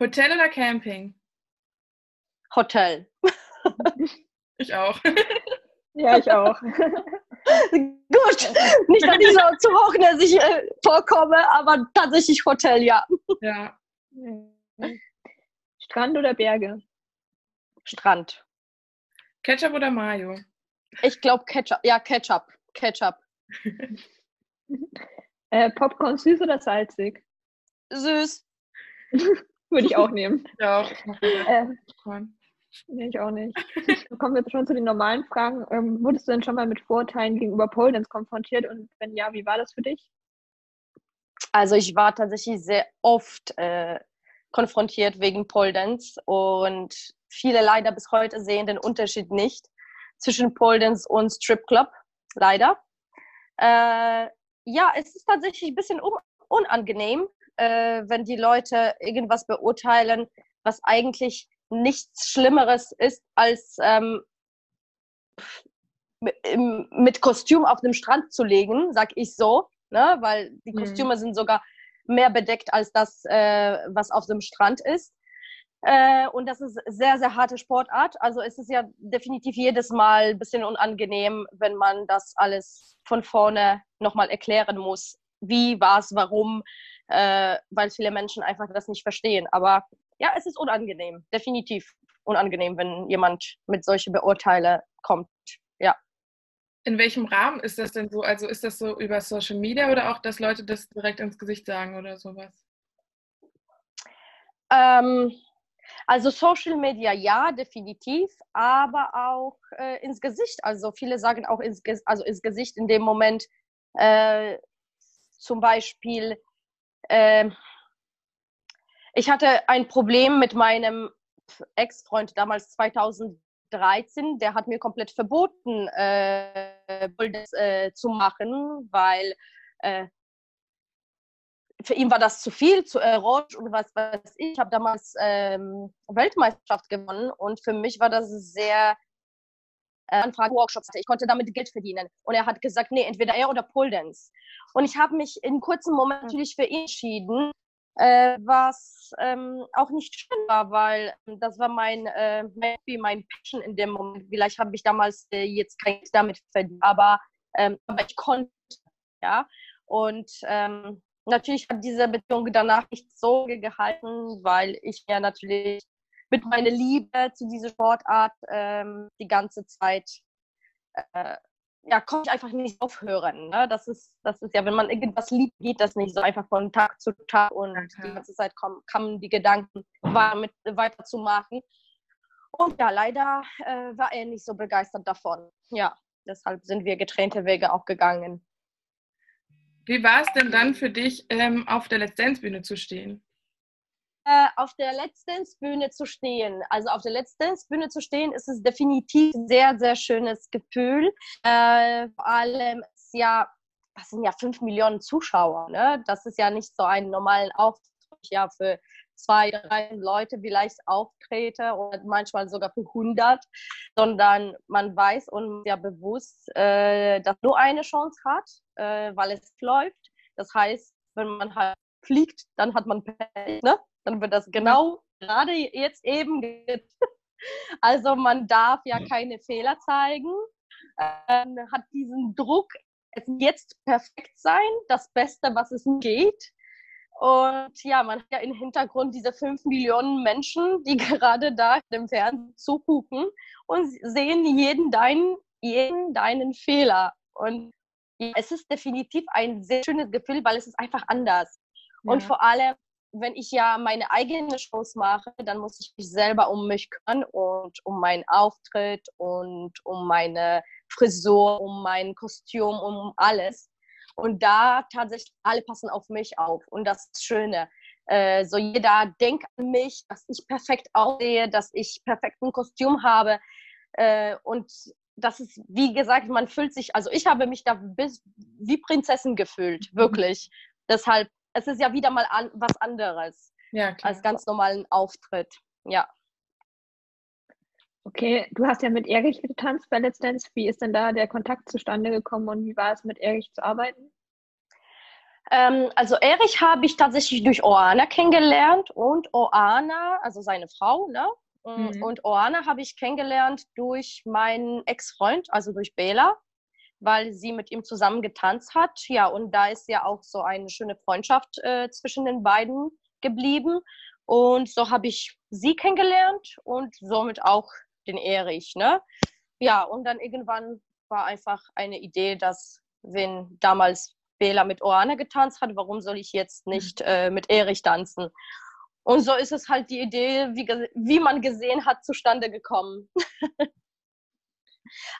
Hotel oder Camping? Hotel. Ich auch. [LAUGHS] Ja, ich auch. Gut. Nicht, dass ich so [LAUGHS] zu hochnäsig äh, vorkomme, aber tatsächlich Hotel, ja. ja. Strand oder Berge? Strand. Ketchup oder Mayo? Ich glaube Ketchup. Ja, Ketchup. Ketchup. [LAUGHS] Äh, Popcorn süß oder salzig? Süß. [LAUGHS] Würde ich auch nehmen. Ja, auch. Äh, Popcorn. Nee, ich auch nicht. [LAUGHS] Kommen wir jetzt schon zu den normalen Fragen. Ähm, wurdest du denn schon mal mit Vorurteilen gegenüber Pole Dance konfrontiert? Und wenn ja, wie war das für dich? Also ich war tatsächlich sehr oft äh, konfrontiert wegen Pole Dance und viele leider bis heute sehen den Unterschied nicht zwischen Pole Dance und Strip Club, leider. Äh, ja, es ist tatsächlich ein bisschen un unangenehm, äh, wenn die Leute irgendwas beurteilen, was eigentlich nichts Schlimmeres ist, als ähm, mit, Kostüm auf dem Strand zu legen, sag ich so, ne? weil die Mhm. Kostüme sind sogar mehr bedeckt als das, äh, was auf dem Strand ist. Äh, und das ist sehr, sehr harte Sportart. Also es ist ja definitiv jedes Mal ein bisschen unangenehm, wenn man das alles von vorne nochmal erklären muss. Wie, was, warum, äh, weil viele Menschen einfach das nicht verstehen. Aber ja, es ist unangenehm, definitiv unangenehm, wenn jemand mit solchen Beurteile kommt. Ja. In welchem Rahmen ist das denn so? Also ist das so über Social Media oder auch, dass Leute das direkt ins Gesicht sagen oder sowas? Ähm, also Social Media ja, definitiv, aber auch äh, ins Gesicht. Also viele sagen auch ins, Ge- also ins Gesicht in dem Moment äh, zum Beispiel, ähm, ich hatte ein Problem mit meinem Ex-Freund damals 2013, der hat mir komplett verboten, äh, das äh, zu machen, weil äh, für ihn war das zu viel, zu erotisch und was weiß ich. Ich habe damals ähm, Weltmeisterschaft gewonnen und für mich war das sehr äh, Anfragen, Workshops. Ich konnte damit Geld verdienen. Und er hat gesagt, nee, entweder er oder Pole Dance. Und ich habe mich in kurzem Moment natürlich für ihn entschieden, äh, was ähm, auch nicht schön war, weil ähm, das war mein äh, Hobby, mein Passion in dem Moment. Vielleicht habe ich damals äh, jetzt kein Geld damit verdient, aber Ähm, aber ich konnte, ja. Und ähm, natürlich hat diese Beziehung danach nicht so gehalten, weil ich ja natürlich mit meiner Liebe zu dieser Sportart ähm, die ganze Zeit äh, ja, konnte ich einfach nicht aufhören. Ne? Das, ist, das ist ja, wenn man irgendwas liebt, geht das nicht so einfach von Tag zu Tag und okay. die ganze Zeit kommen, kamen die Gedanken, mit, weiterzumachen. Und ja, leider äh, war er nicht so begeistert davon. Ja, deshalb sind wir getrennte Wege auch gegangen. Wie war es denn dann für dich, ähm, auf der Let's Dance Bühne zu stehen? Äh, auf der Dance Bühne zu stehen. Also auf der Dance Bühne zu stehen, ist es definitiv ein sehr, sehr schönes Gefühl. Äh, vor allem ist ja, das sind ja fünf Millionen Zuschauer. Ne? Das ist ja nicht so ein normalen Auftritt ja für zwei, drei Leute vielleicht auftrete oder manchmal sogar für 100, sondern man weiß und ja bewusst, äh, dass nur eine Chance hat, äh, weil es läuft. Das heißt, wenn man halt fliegt, dann hat man Pech, ne? Dann wird das genau gerade jetzt eben. [LAUGHS] Also man darf ja keine Fehler zeigen, äh, hat diesen Druck, es jetzt perfekt sein, das Beste, was es geht. Und ja, man hat ja im Hintergrund diese fünf Millionen Menschen, die [LAUGHS] gerade da im Fernsehen zugucken und sehen jeden deinen, jeden deinen Fehler. Und ja, es ist definitiv ein sehr schönes Gefühl, weil es ist einfach anders. Ja. Und vor allem, wenn ich ja meine eigenen Shows mache, dann muss ich mich selber um mich kümmern und um meinen Auftritt und um meine Frisur, um mein Kostüm, um alles. Und da tatsächlich alle passen auf mich auf. Und das ist das Schöne. Äh, so jeder denkt an mich, dass ich perfekt aussehe, dass ich perfekt ein Kostüm habe. Äh, und das ist, wie gesagt, man fühlt sich, also ich habe mich da bis, wie Prinzessin gefühlt, mhm. wirklich. Deshalb, es ist ja wieder mal an, was anderes ja, als ganz normalen Auftritt. Ja. Okay, du hast ja mit Erich getanzt bei Let's Dance. Wie ist denn da der Kontakt zustande gekommen und wie war es mit Erich zu arbeiten? Ähm, also Erich habe ich tatsächlich durch Oana kennengelernt und Oana, also seine Frau, ne? Mhm. Und Oana habe ich kennengelernt durch meinen Ex-Freund, also durch Bela, weil sie mit ihm zusammen getanzt hat. Ja, und da ist ja auch so eine schöne Freundschaft äh, zwischen den beiden geblieben. Und so habe ich sie kennengelernt und somit auch den Erich. Ne? Ja, und dann irgendwann war einfach eine Idee, dass wenn damals Bela mit Oana getanzt hat, warum soll ich jetzt nicht äh, mit Erich tanzen? Und so ist es halt die Idee, wie, wie man gesehen hat, zustande gekommen. [LAUGHS]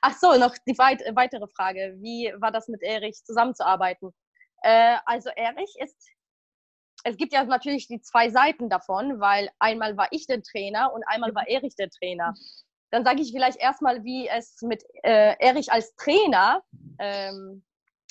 Ach so, noch die weit, weitere Frage. Wie war das mit Erich zusammenzuarbeiten? Äh, also Erich ist, es gibt ja natürlich die zwei Seiten davon, weil einmal war ich der Trainer und einmal war Erich der Trainer dann sage ich vielleicht erstmal, wie es mit äh, Erich als Trainer ähm,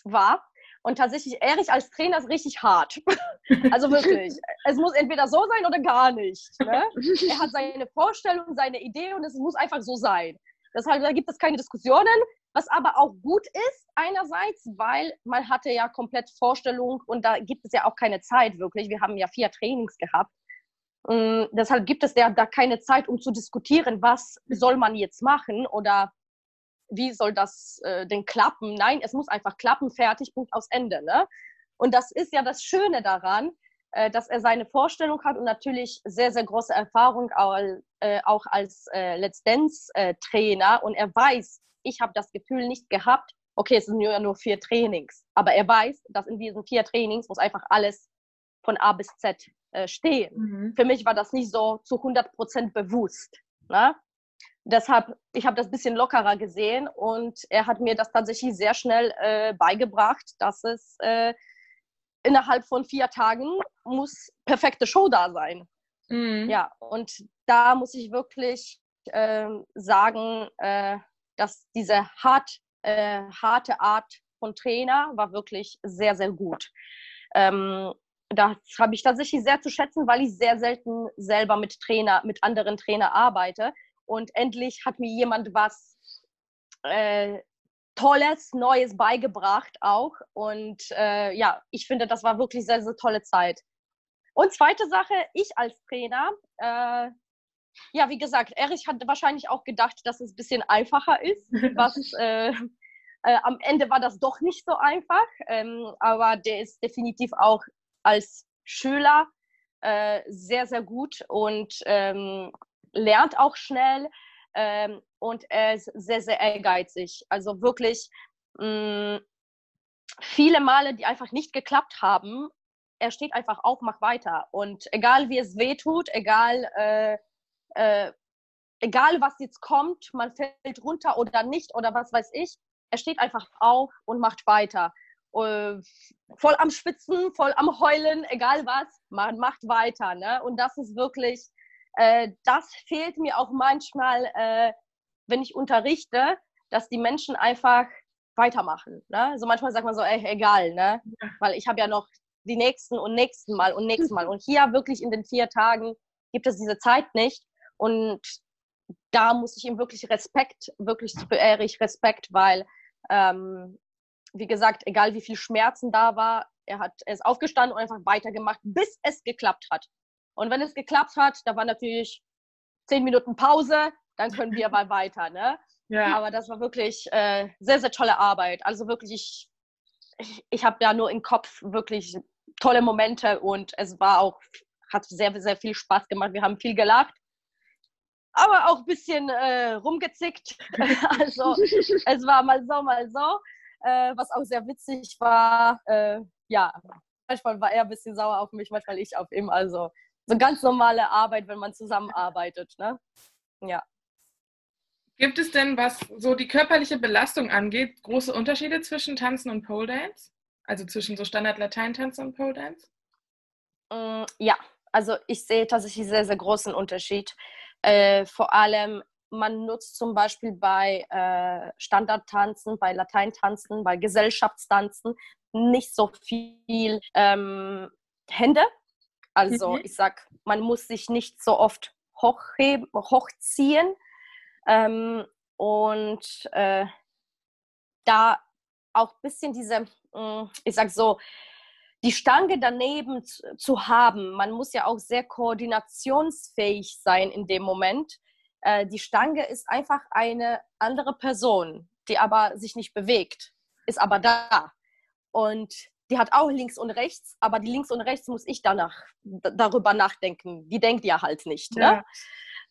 war. Und tatsächlich, Erich als Trainer ist richtig hart. [LAUGHS] also wirklich. es muss entweder so sein oder gar nicht. Ne? Er hat seine Vorstellung, seine Idee und es muss einfach so sein. Deshalb da gibt es keine Diskussionen, was aber auch gut ist einerseits, weil man hatte ja komplett Vorstellung und da gibt es ja auch keine Zeit wirklich. Wir haben ja vier Trainings gehabt. Ähm, deshalb gibt es ja da keine Zeit, um zu diskutieren, was soll man jetzt machen oder wie soll das äh, denn klappen. Nein, es muss einfach klappen, fertig, Punkt aus Ende. Ne? Und das ist ja das Schöne daran, dass er seine Vorstellung hat und natürlich sehr, sehr große Erfahrung auch, äh, auch als äh, Let's Dance-Trainer. und er weiß, ich habe das Gefühl nicht gehabt, okay, es sind ja nur vier Trainings, aber er weiß, dass in diesen vier Trainings muss einfach alles von A bis Z äh, stehen. Mhm. Für mich war das nicht so zu 100 Prozent bewusst. Ne? Deshalb, ich habe das ein bisschen lockerer gesehen und er hat mir das tatsächlich sehr schnell äh, beigebracht, dass es äh, innerhalb von vier Tagen muss perfekte Show da sein. Mhm. Ja, und da muss ich wirklich ähm, sagen, äh, dass diese hart, äh, harte Art von Trainer war wirklich sehr, sehr gut. Ähm, das habe ich tatsächlich sehr zu schätzen, weil ich sehr selten selber mit Trainer, mit anderen Trainer arbeite. Und endlich hat mir jemand was äh, Tolles, Neues beigebracht auch. Und äh, ja, ich finde, das war wirklich sehr, sehr tolle Zeit. Und zweite Sache, ich als Trainer, äh, ja, wie gesagt, Erich hat wahrscheinlich auch gedacht, dass es ein bisschen einfacher ist, [LAUGHS] was, äh, Äh, am Ende war das doch nicht so einfach, ähm, aber der ist definitiv auch als Schüler äh, sehr, sehr gut und ähm, lernt auch schnell ähm, und er ist sehr, sehr ehrgeizig. Also wirklich mh, mm, viele Male, die einfach nicht geklappt haben, er steht einfach auf, macht weiter. Und egal wie es weh tut, egal, äh, äh, egal was jetzt kommt, man fällt runter oder nicht oder was weiß ich, er steht einfach auf und macht weiter. Uh, voll am Spitzen, voll am Heulen, egal was, man macht weiter. Ne? Und das ist wirklich, äh, das fehlt mir auch manchmal, äh, wenn ich unterrichte, dass die Menschen einfach weitermachen. Ne? Also manchmal sagt man so, ey, egal, ne? weil ich habe ja noch die nächsten und nächsten Mal und nächsten Mal. Und hier wirklich in den vier Tagen gibt es diese Zeit nicht. Und da muss ich ihm wirklich Respekt, wirklich verehre ich Respekt, weil, ähm, wie gesagt, egal wie viel Schmerzen da war, er, hat, er ist aufgestanden und einfach weitergemacht, bis es geklappt hat. Und wenn es geklappt hat, da war natürlich zehn Minuten Pause, dann können wir mal weiter. Ne? [LAUGHS] Ja. Aber das war wirklich äh, sehr, sehr tolle Arbeit. Also wirklich, ich, ich, ich habe da nur im Kopf wirklich tolle Momente und es war auch, hat sehr, sehr viel Spaß gemacht. Wir haben viel gelacht aber auch ein bisschen äh, rumgezickt. [LAUGHS] also es war mal so, mal so. Äh, was auch sehr witzig war. Äh, ja, manchmal war er ein bisschen sauer auf mich, manchmal ich auf ihn. Also so ganz normale Arbeit, wenn man zusammenarbeitet. Ne? Ja. Gibt es denn, was so die körperliche Belastung angeht, große Unterschiede zwischen Tanzen und Pole Dance? Also zwischen so Standard-Latein-Tanzen und Pole Dance? Mm, ja, also ich sehe tatsächlich sehr, sehr großen Unterschied. Äh, vor allem, man nutzt zum Beispiel bei äh, Standardtanzen, bei Lateintanzen, bei Gesellschaftstanzen nicht so viel ähm, Hände. Also mhm. ich sag, man muss sich nicht so oft hochheben, hochziehen. Ähm, und äh, da auch ein bisschen diese, mm, ich sag so, die Stange daneben zu, haben. Man muss ja auch sehr koordinationsfähig sein in dem Moment. Äh, die Stange ist einfach eine andere Person, die aber sich nicht bewegt, ist aber da. Und die hat auch links und rechts, aber die links und rechts muss ich danach darüber nachdenken. Die denkt ja halt nicht. Ne? Ja.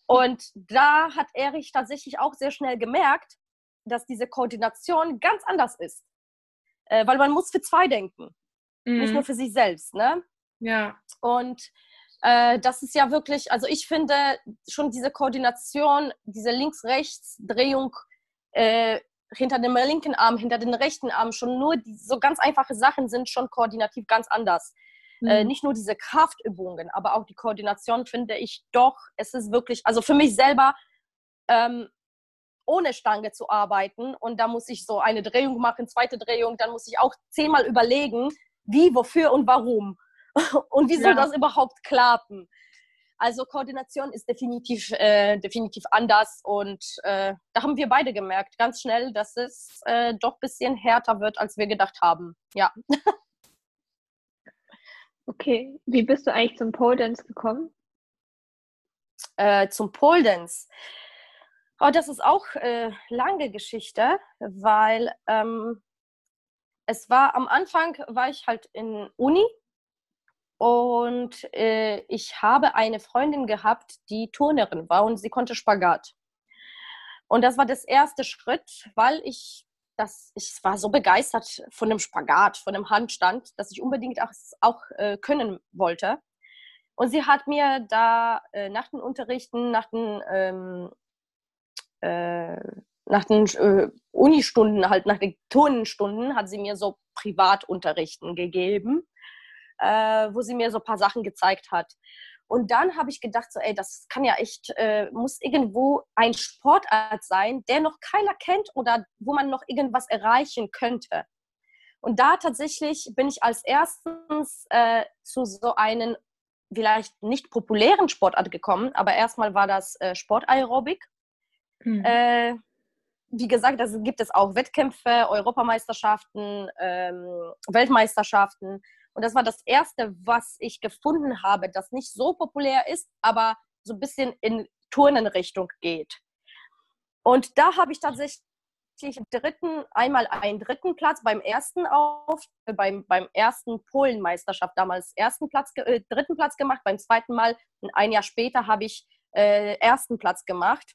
Und da hat Erich tatsächlich auch sehr schnell gemerkt, dass diese Koordination ganz anders ist. Äh, weil man muss für zwei denken mhm. nicht nur für sich selbst, ne? Ja. Und äh, das ist ja wirklich, also ich finde schon diese Koordination, diese Links-Rechts-Drehung äh, hinter dem linken Arm, hinter dem rechten Arm, schon nur die, so ganz einfache Sachen sind schon koordinativ ganz anders. Äh, mhm. Äh, nicht nur diese Kraftübungen, aber auch die Koordination finde ich doch, es ist wirklich, also für mich selber, ähm, ohne Stange zu arbeiten und da muss ich so eine Drehung machen, zweite Drehung, dann muss ich auch zehnmal überlegen, wie, wofür und warum. [LAUGHS] Und wie soll ja. das überhaupt klappen? Also Koordination ist definitiv, äh, definitiv anders und äh, da haben wir beide gemerkt, ganz schnell, dass es äh, doch ein bisschen härter wird, als wir gedacht haben. Ja. [LAUGHS] Okay, wie bist du eigentlich zum Pole Dance gekommen? Äh, zum Pole Dance. Oh, das ist auch äh, lange Geschichte, weil ähm, es war am Anfang, war ich halt in Uni und äh, ich habe eine Freundin gehabt, die Turnerin war und sie konnte Spagat. Und das war das erste Schritt, weil ich das, ich war so begeistert von dem Spagat, von dem Handstand, dass ich unbedingt auch, auch äh, können wollte. Und sie hat mir da äh, nach den Unterrichten, nach den ähm, äh, nach den äh, Unistunden, halt nach den Turnenstunden, hat sie mir so Privatunterrichten gegeben, äh, wo sie mir so ein paar Sachen gezeigt hat. Und dann habe ich gedacht, so, ey, das kann ja echt, äh, muss irgendwo ein Sportart sein, der noch keiner kennt oder wo man noch irgendwas erreichen könnte. Und da tatsächlich bin ich als erstens äh, zu so einem vielleicht nicht populären Sportart gekommen, aber erstmal war das äh, Sportaerobik. Mhm. Äh, wie gesagt, also gibt es auch Wettkämpfe, Europameisterschaften, ähm, Weltmeisterschaften. Und das war das Erste, was ich gefunden habe, das nicht so populär ist, aber so ein bisschen in Turnenrichtung geht. Und da habe ich tatsächlich dritten, einmal einen dritten Platz beim ersten auf, äh, beim, beim ersten Polenmeisterschaft damals ersten Platz, äh, dritten Platz gemacht, beim zweiten Mal ein Jahr später habe ich äh, ersten Platz gemacht.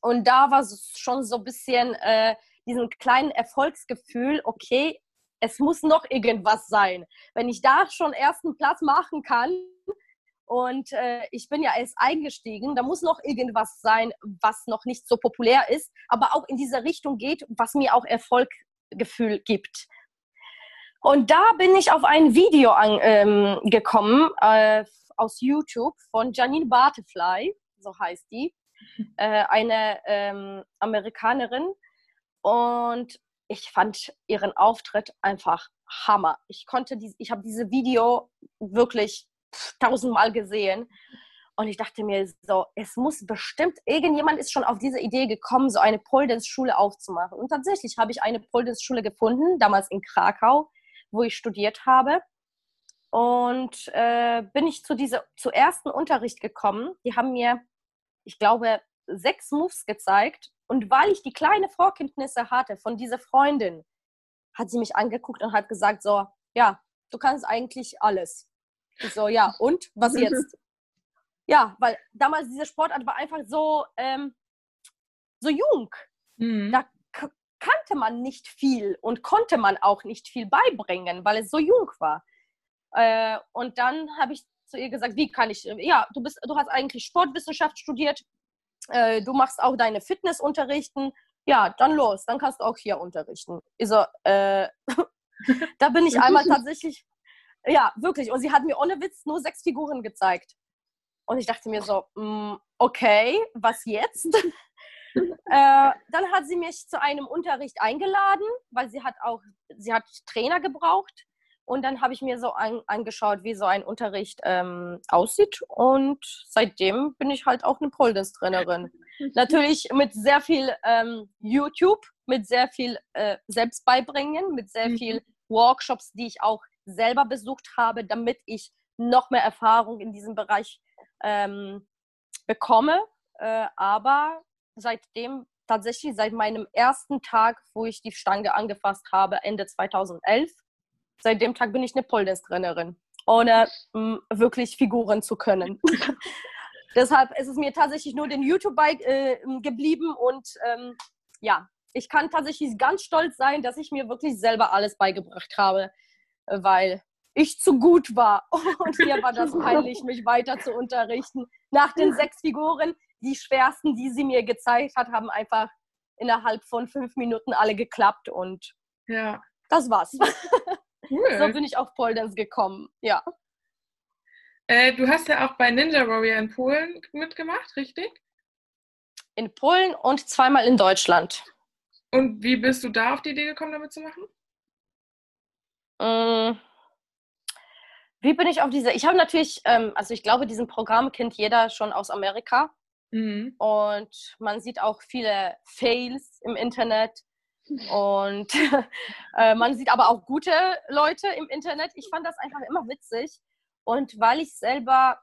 Und da war es schon so ein bisschen äh, diesen kleinen Erfolgsgefühl, okay, es muss noch irgendwas sein. Wenn ich da schon ersten Platz machen kann, und äh, ich bin ja erst eingestiegen. Da muss noch irgendwas sein, was noch nicht so populär ist, aber auch in diese Richtung geht, was mir auch Erfolggefühl gibt. Und da bin ich auf ein Video an, ähm, gekommen äh, aus YouTube von Janine Bartefly, so heißt die, äh, eine ähm, Amerikanerin. Und ich fand ihren Auftritt einfach Hammer. Ich konnte, die, ich habe diese Video wirklich tausendmal gesehen. Und ich dachte mir so, es muss bestimmt, irgendjemand ist schon auf diese Idee gekommen, so eine Pole-Dance-Schule aufzumachen. Und tatsächlich habe ich eine Pole-Dance-Schule gefunden, damals in Krakau, wo ich studiert habe. Und äh, bin ich zu diesem zu ersten Unterricht gekommen. Die haben mir, ich glaube, sechs Moves gezeigt. Und weil ich die kleine Vorkenntnisse hatte von dieser Freundin, hat sie mich angeguckt und hat gesagt, so, ja, du kannst eigentlich alles. Ich so, ja, und was [LAUGHS] jetzt? ja, weil damals diese Sportart war einfach so, ähm, so jung. Mhm. Da kannte man nicht viel und konnte man auch nicht viel beibringen, weil es so jung war. Äh, und dann habe ich zu ihr gesagt, wie kann ich, ja, du, bist, du hast eigentlich Sportwissenschaft studiert, äh, du machst auch deine Fitnessunterrichten, ja, dann los, dann kannst du auch hier unterrichten. Ich so, äh, [LAUGHS] da bin ich einmal tatsächlich ja, wirklich. Und sie hat mir ohne Witz nur sechs Figuren gezeigt. Und ich dachte mir so, mm, okay, was jetzt? [LAUGHS] äh, dann hat sie mich zu einem Unterricht eingeladen, weil sie hat auch, sie hat Trainer gebraucht. Und dann habe ich mir so an, angeschaut, wie so ein Unterricht ähm, aussieht. Und seitdem bin ich halt auch eine Pole Trainerin. [LAUGHS] Natürlich mit sehr viel ähm, YouTube, mit sehr viel äh, Selbstbeibringen, mit sehr mhm. viel Workshops, die ich auch selber besucht habe, damit ich noch mehr Erfahrung in diesem Bereich ähm, bekomme. Äh, aber seitdem, tatsächlich seit meinem ersten Tag, wo ich die Stange angefasst habe, Ende 2011, seit dem Tag bin ich eine Pole-Dance-Trainerin, ohne mh, mm, wirklich Figuren zu können. [LAUGHS] Deshalb ist es mir tatsächlich nur den YouTube-Bike äh, geblieben und ähm, ja, ich kann tatsächlich ganz stolz sein, dass ich mir wirklich selber alles beigebracht habe weil ich zu gut war. [LAUGHS] Und mir war das peinlich, mich weiter zu unterrichten. Nach den sechs Figuren, die schwersten, die sie mir gezeigt hat, haben einfach innerhalb von fünf Minuten alle geklappt und ja. das war's. [LAUGHS] Cool. So bin ich auf Pole Dance gekommen, ja. Äh, du hast ja auch bei Ninja Warrior in Polen mitgemacht, richtig? In Polen und zweimal in Deutschland. Und wie bist du da auf die Idee gekommen, damit zu machen? Mm. Wie bin ich auf diese? Ich habe natürlich, ähm, also ich glaube, diesen Programm kennt jeder schon aus Amerika. Mhm. Und man sieht auch viele Fails im Internet. Und [LAUGHS] äh, man sieht aber auch gute Leute im Internet. Ich fand das einfach immer witzig. Und weil ich selber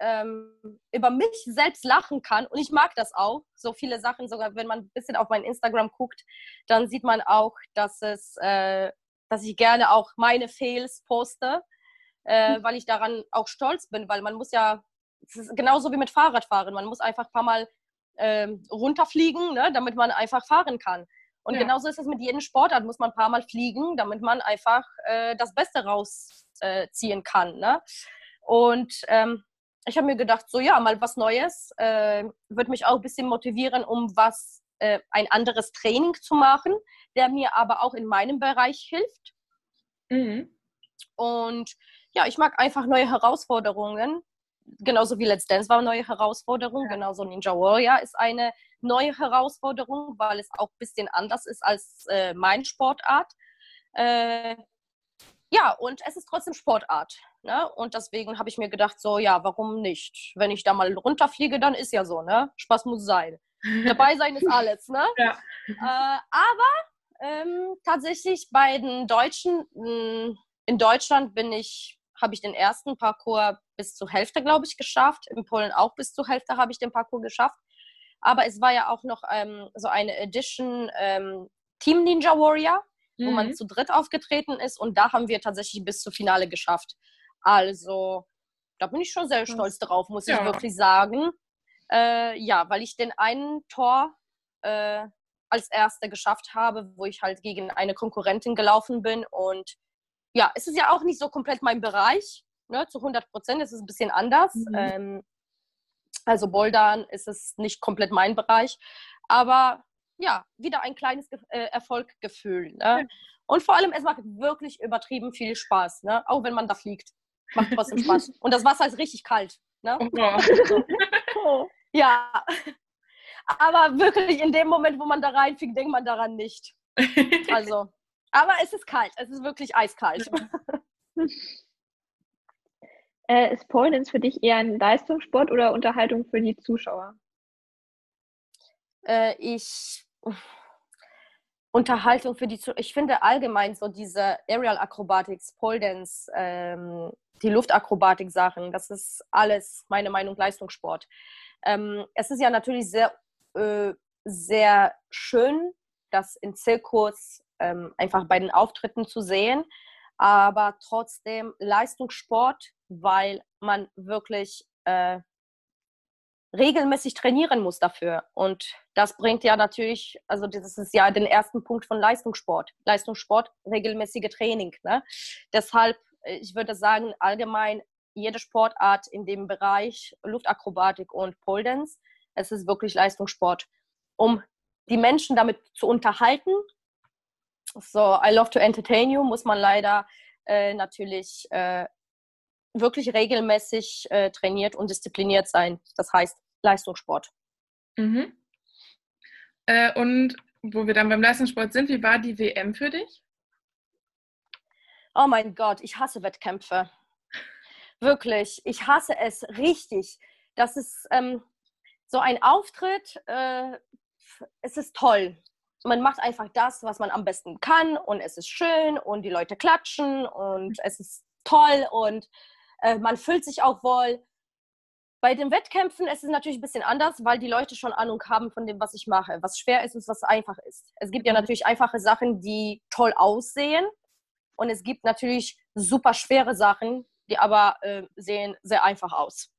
ähm, über mich selbst lachen kann, und ich mag das auch, so viele Sachen, sogar wenn man ein bisschen auf mein Instagram guckt, dann sieht man auch, dass es äh, dass ich gerne auch meine Fails poste, äh, mhm. weil ich daran auch stolz bin, weil man muss ja, es ist genauso wie mit Fahrradfahren, man muss einfach ein paar Mal äh, runterfliegen, ne, damit man einfach fahren kann. Und ja. genauso ist es mit jedem Sportart, muss man ein paar Mal fliegen, damit man einfach äh, das Beste rausziehen kann. Ne? Und ähm, ich habe mir gedacht, so ja, mal was Neues, äh, wird mich auch ein bisschen motivieren, um was äh, ein anderes Training zu machen, der mir aber auch in meinem Bereich hilft. Mhm. Und ja, ich mag einfach neue Herausforderungen. Genauso wie Let's Dance war eine neue Herausforderung, ja. genauso Ninja Warrior ist eine neue Herausforderung, weil es auch ein bisschen anders ist als äh, mein Sportart. Äh, ja, und es ist trotzdem Sportart. Ne? Und deswegen habe ich mir gedacht, so, ja, warum nicht? Wenn ich da mal runterfliege, dann ist ja so, ne? Spaß muss sein. Dabei sein ist alles, ne? [LAUGHS] Ja. Äh, aber ähm, tatsächlich bei den Deutschen, hm, in Deutschland bin ich, habe ich den ersten Parcours bis zur Hälfte, glaube ich, geschafft. In Polen auch bis zur Hälfte habe ich den Parcours geschafft. Aber es war ja auch noch ähm, so eine Edition ähm, Team Ninja Warrior, mhm. wo man zu dritt aufgetreten ist. Und da haben wir tatsächlich bis zum Finale geschafft. Also, da bin ich schon sehr stolz drauf, muss ja. ich wirklich sagen. Äh, ja, weil ich den einen Tor äh, als Erste geschafft habe, wo ich halt gegen eine Konkurrentin gelaufen bin. Und ja, es ist ja auch nicht so komplett mein Bereich, ne, zu 100 Prozent. Es ist ein bisschen anders. Mhm. Ähm, also Bouldern ist es nicht komplett mein Bereich. Aber ja, wieder ein kleines äh, Erfolggefühl. Ne? Und vor allem, es macht wirklich übertrieben viel Spaß, ne? auch wenn man da fliegt. Macht trotzdem Spaß. [LAUGHS] Und das Wasser ist richtig kalt. Ne? Oh. [LAUGHS] ja. Aber wirklich in dem Moment, wo man da reinfliegt, denkt man daran nicht. [LAUGHS] Also, aber es ist kalt. Es ist wirklich eiskalt. [LAUGHS] Äh, ist Pole Dance für dich eher ein Leistungssport oder Unterhaltung für die Zuschauer? Äh, ich Unterhaltung für die Zuschauer. Ich finde allgemein so diese Aerial Acrobatics, Pole Dance, ähm, die Luftakrobatik-Sachen, das ist alles, meine Meinung, Leistungssport. Ähm, es ist ja natürlich sehr, äh, sehr schön, das in Zirkus ähm, einfach bei den Auftritten zu sehen, aber trotzdem Leistungssport, weil man wirklich äh, regelmäßig trainieren muss dafür. Und das bringt ja natürlich, also das ist ja den ersten Punkt von Leistungssport. Leistungssport, regelmäßige Training. Ne? Deshalb ich würde sagen, allgemein jede Sportart in dem Bereich Luftakrobatik und Pole Dance, es ist wirklich Leistungssport. Um die Menschen damit zu unterhalten, so I love to entertain you, muss man leider äh, natürlich äh, wirklich regelmäßig äh, trainiert und diszipliniert sein. Das heißt Leistungssport. Mhm. Äh, und wo wir dann beim Leistungssport sind, wie war die WM für dich? Oh mein Gott, ich hasse Wettkämpfe. [LAUGHS] Wirklich, ich hasse es richtig. Das ist ähm, so ein Auftritt, äh, es ist toll. Man macht einfach das, was man am besten kann und es ist schön und die Leute klatschen und es ist toll und äh, man fühlt sich auch wohl. Bei den Wettkämpfen ist es natürlich ein bisschen anders, weil die Leute schon Ahnung haben von dem, was ich mache, was schwer ist und was einfach ist. Es gibt ja mhm. natürlich einfache Sachen, die toll aussehen und es gibt natürlich super schwere Sachen, die aber äh, sehen sehr einfach aus.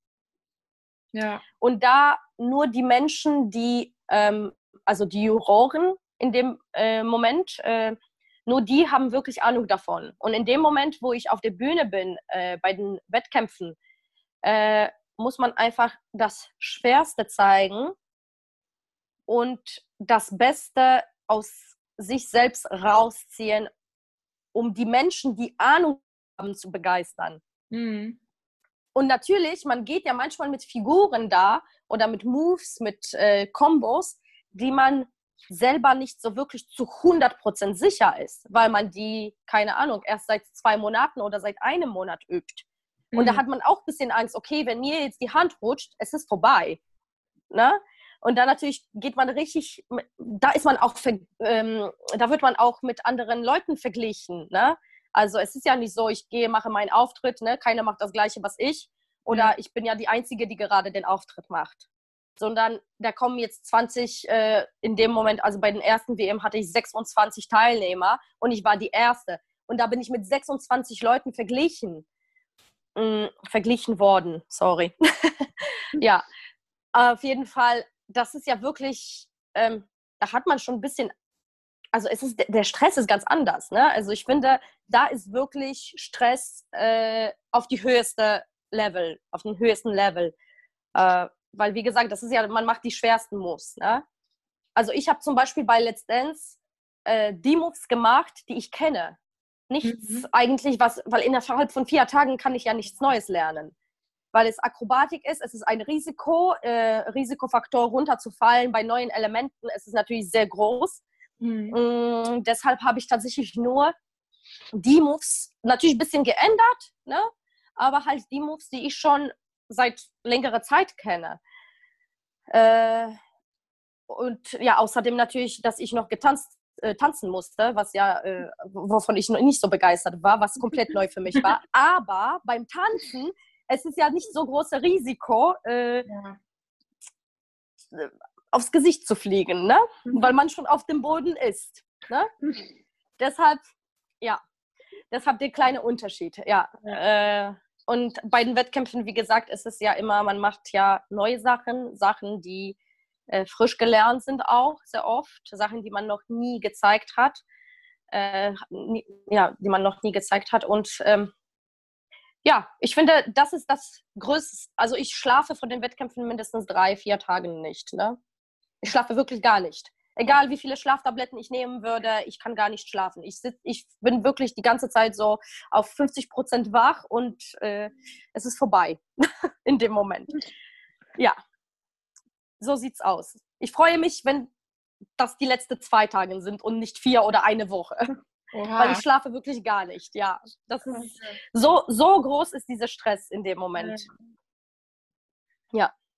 Ja. Und da nur die Menschen, die, ähm, also die Juroren in dem äh, Moment, äh, nur die haben wirklich Ahnung davon. Und in dem Moment, wo ich auf der Bühne bin, äh, bei den Wettkämpfen, äh, muss man einfach das Schwerste zeigen und das Beste aus sich selbst rausziehen um die Menschen, die Ahnung haben, zu begeistern. Mhm. Und natürlich, man geht ja manchmal mit Figuren da oder mit Moves, mit äh, Combos, die man selber nicht so wirklich zu 100% sicher ist, weil man die, keine Ahnung, erst seit zwei Monaten oder seit einem Monat übt. Und mhm. da hat man auch ein bisschen Angst, okay, wenn mir jetzt die Hand rutscht, es ist vorbei. Ne? Und dann natürlich geht man richtig, da ist man auch, ähm, da wird man auch mit anderen Leuten verglichen. Ne? Also es ist ja nicht so, ich gehe, mache meinen Auftritt, ne? keiner macht das Gleiche, was ich. Oder mhm. ich bin ja die Einzige, die gerade den Auftritt macht. Sondern da kommen jetzt 20, äh, in dem Moment, also bei den ersten WM hatte ich 26 Teilnehmer und ich war die Erste. Und da bin ich mit 26 Leuten verglichen. Mm, verglichen worden, sorry. [LAUGHS] ja, auf jeden Fall das ist ja wirklich, ähm, da hat man schon ein bisschen, also es ist, der Stress ist ganz anders. Ne? Also ich finde, da ist wirklich Stress äh, auf die höchste Level, auf den höchsten Level. Äh, weil, wie gesagt, das ist ja, man macht die schwersten Moves. Ne? Also ich habe zum Beispiel bei Let's Dance äh, die Moves gemacht, die ich kenne. Nichts mhm. eigentlich, was, weil innerhalb von vier Tagen kann ich ja nichts Neues lernen weil es Akrobatik ist. Es ist ein Risiko, äh, Risikofaktor runterzufallen bei neuen Elementen. Es ist natürlich sehr groß. Mhm. Mm, deshalb habe ich tatsächlich nur die Moves natürlich ein bisschen geändert, ne? aber halt die Moves, die ich schon seit längerer Zeit kenne. Äh, und ja, außerdem natürlich, dass ich noch getanzt äh, tanzen musste, was ja, äh, wovon ich noch nicht so begeistert war, was komplett neu für mich war. [LAUGHS] Aber beim Tanzen es ist ja nicht so großes Risiko. Äh, ja. aufs Gesicht zu fliegen, ne? Mhm. weil man schon auf dem Boden ist. Ne? Deshalb, ja, deshalb der kleine Unterschied. Ja. Äh, und bei den Wettkämpfen, wie gesagt, ist es ja immer, man macht ja neue Sachen, Sachen, die äh, frisch gelernt sind auch sehr oft, Sachen, die man noch nie gezeigt hat, äh, nie, ja, die man noch nie gezeigt hat. Und ähm, ja, ich finde, das ist das Größte. Also ich schlafe von den Wettkämpfen mindestens drei, vier Tage nicht. Ne? Ich schlafe wirklich gar nicht. Egal wie viele Schlaftabletten ich nehmen würde, ich kann gar nicht schlafen. Ich, sitz, ich bin wirklich die ganze Zeit so auf 50 Prozent wach und äh, es ist vorbei [LAUGHS] in dem Moment. Ja, so sieht's aus. Ich freue mich, wenn das die letzten zwei Tage sind und nicht vier oder eine Woche. Weil Oha. ich schlafe wirklich gar nicht. Ja, das ist so, so groß ist dieser Stress in dem Moment.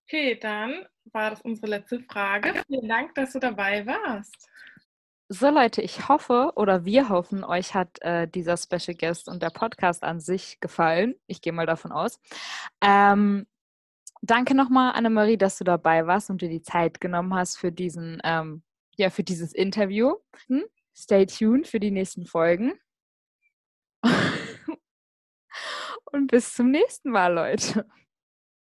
Okay, dann war das unsere letzte Frage. Vielen Dank, dass du dabei warst. So Leute, ich hoffe oder wir hoffen, euch hat äh, dieser Special Guest und der Podcast an sich gefallen. Ich gehe mal davon aus. Ähm, danke nochmal, Annemarie, dass du dabei warst und dir die Zeit genommen hast für diesen, ähm, ja, für dieses Interview. Hm? Stay tuned für die nächsten Folgen. [LAUGHS] und bis zum nächsten Mal, Leute.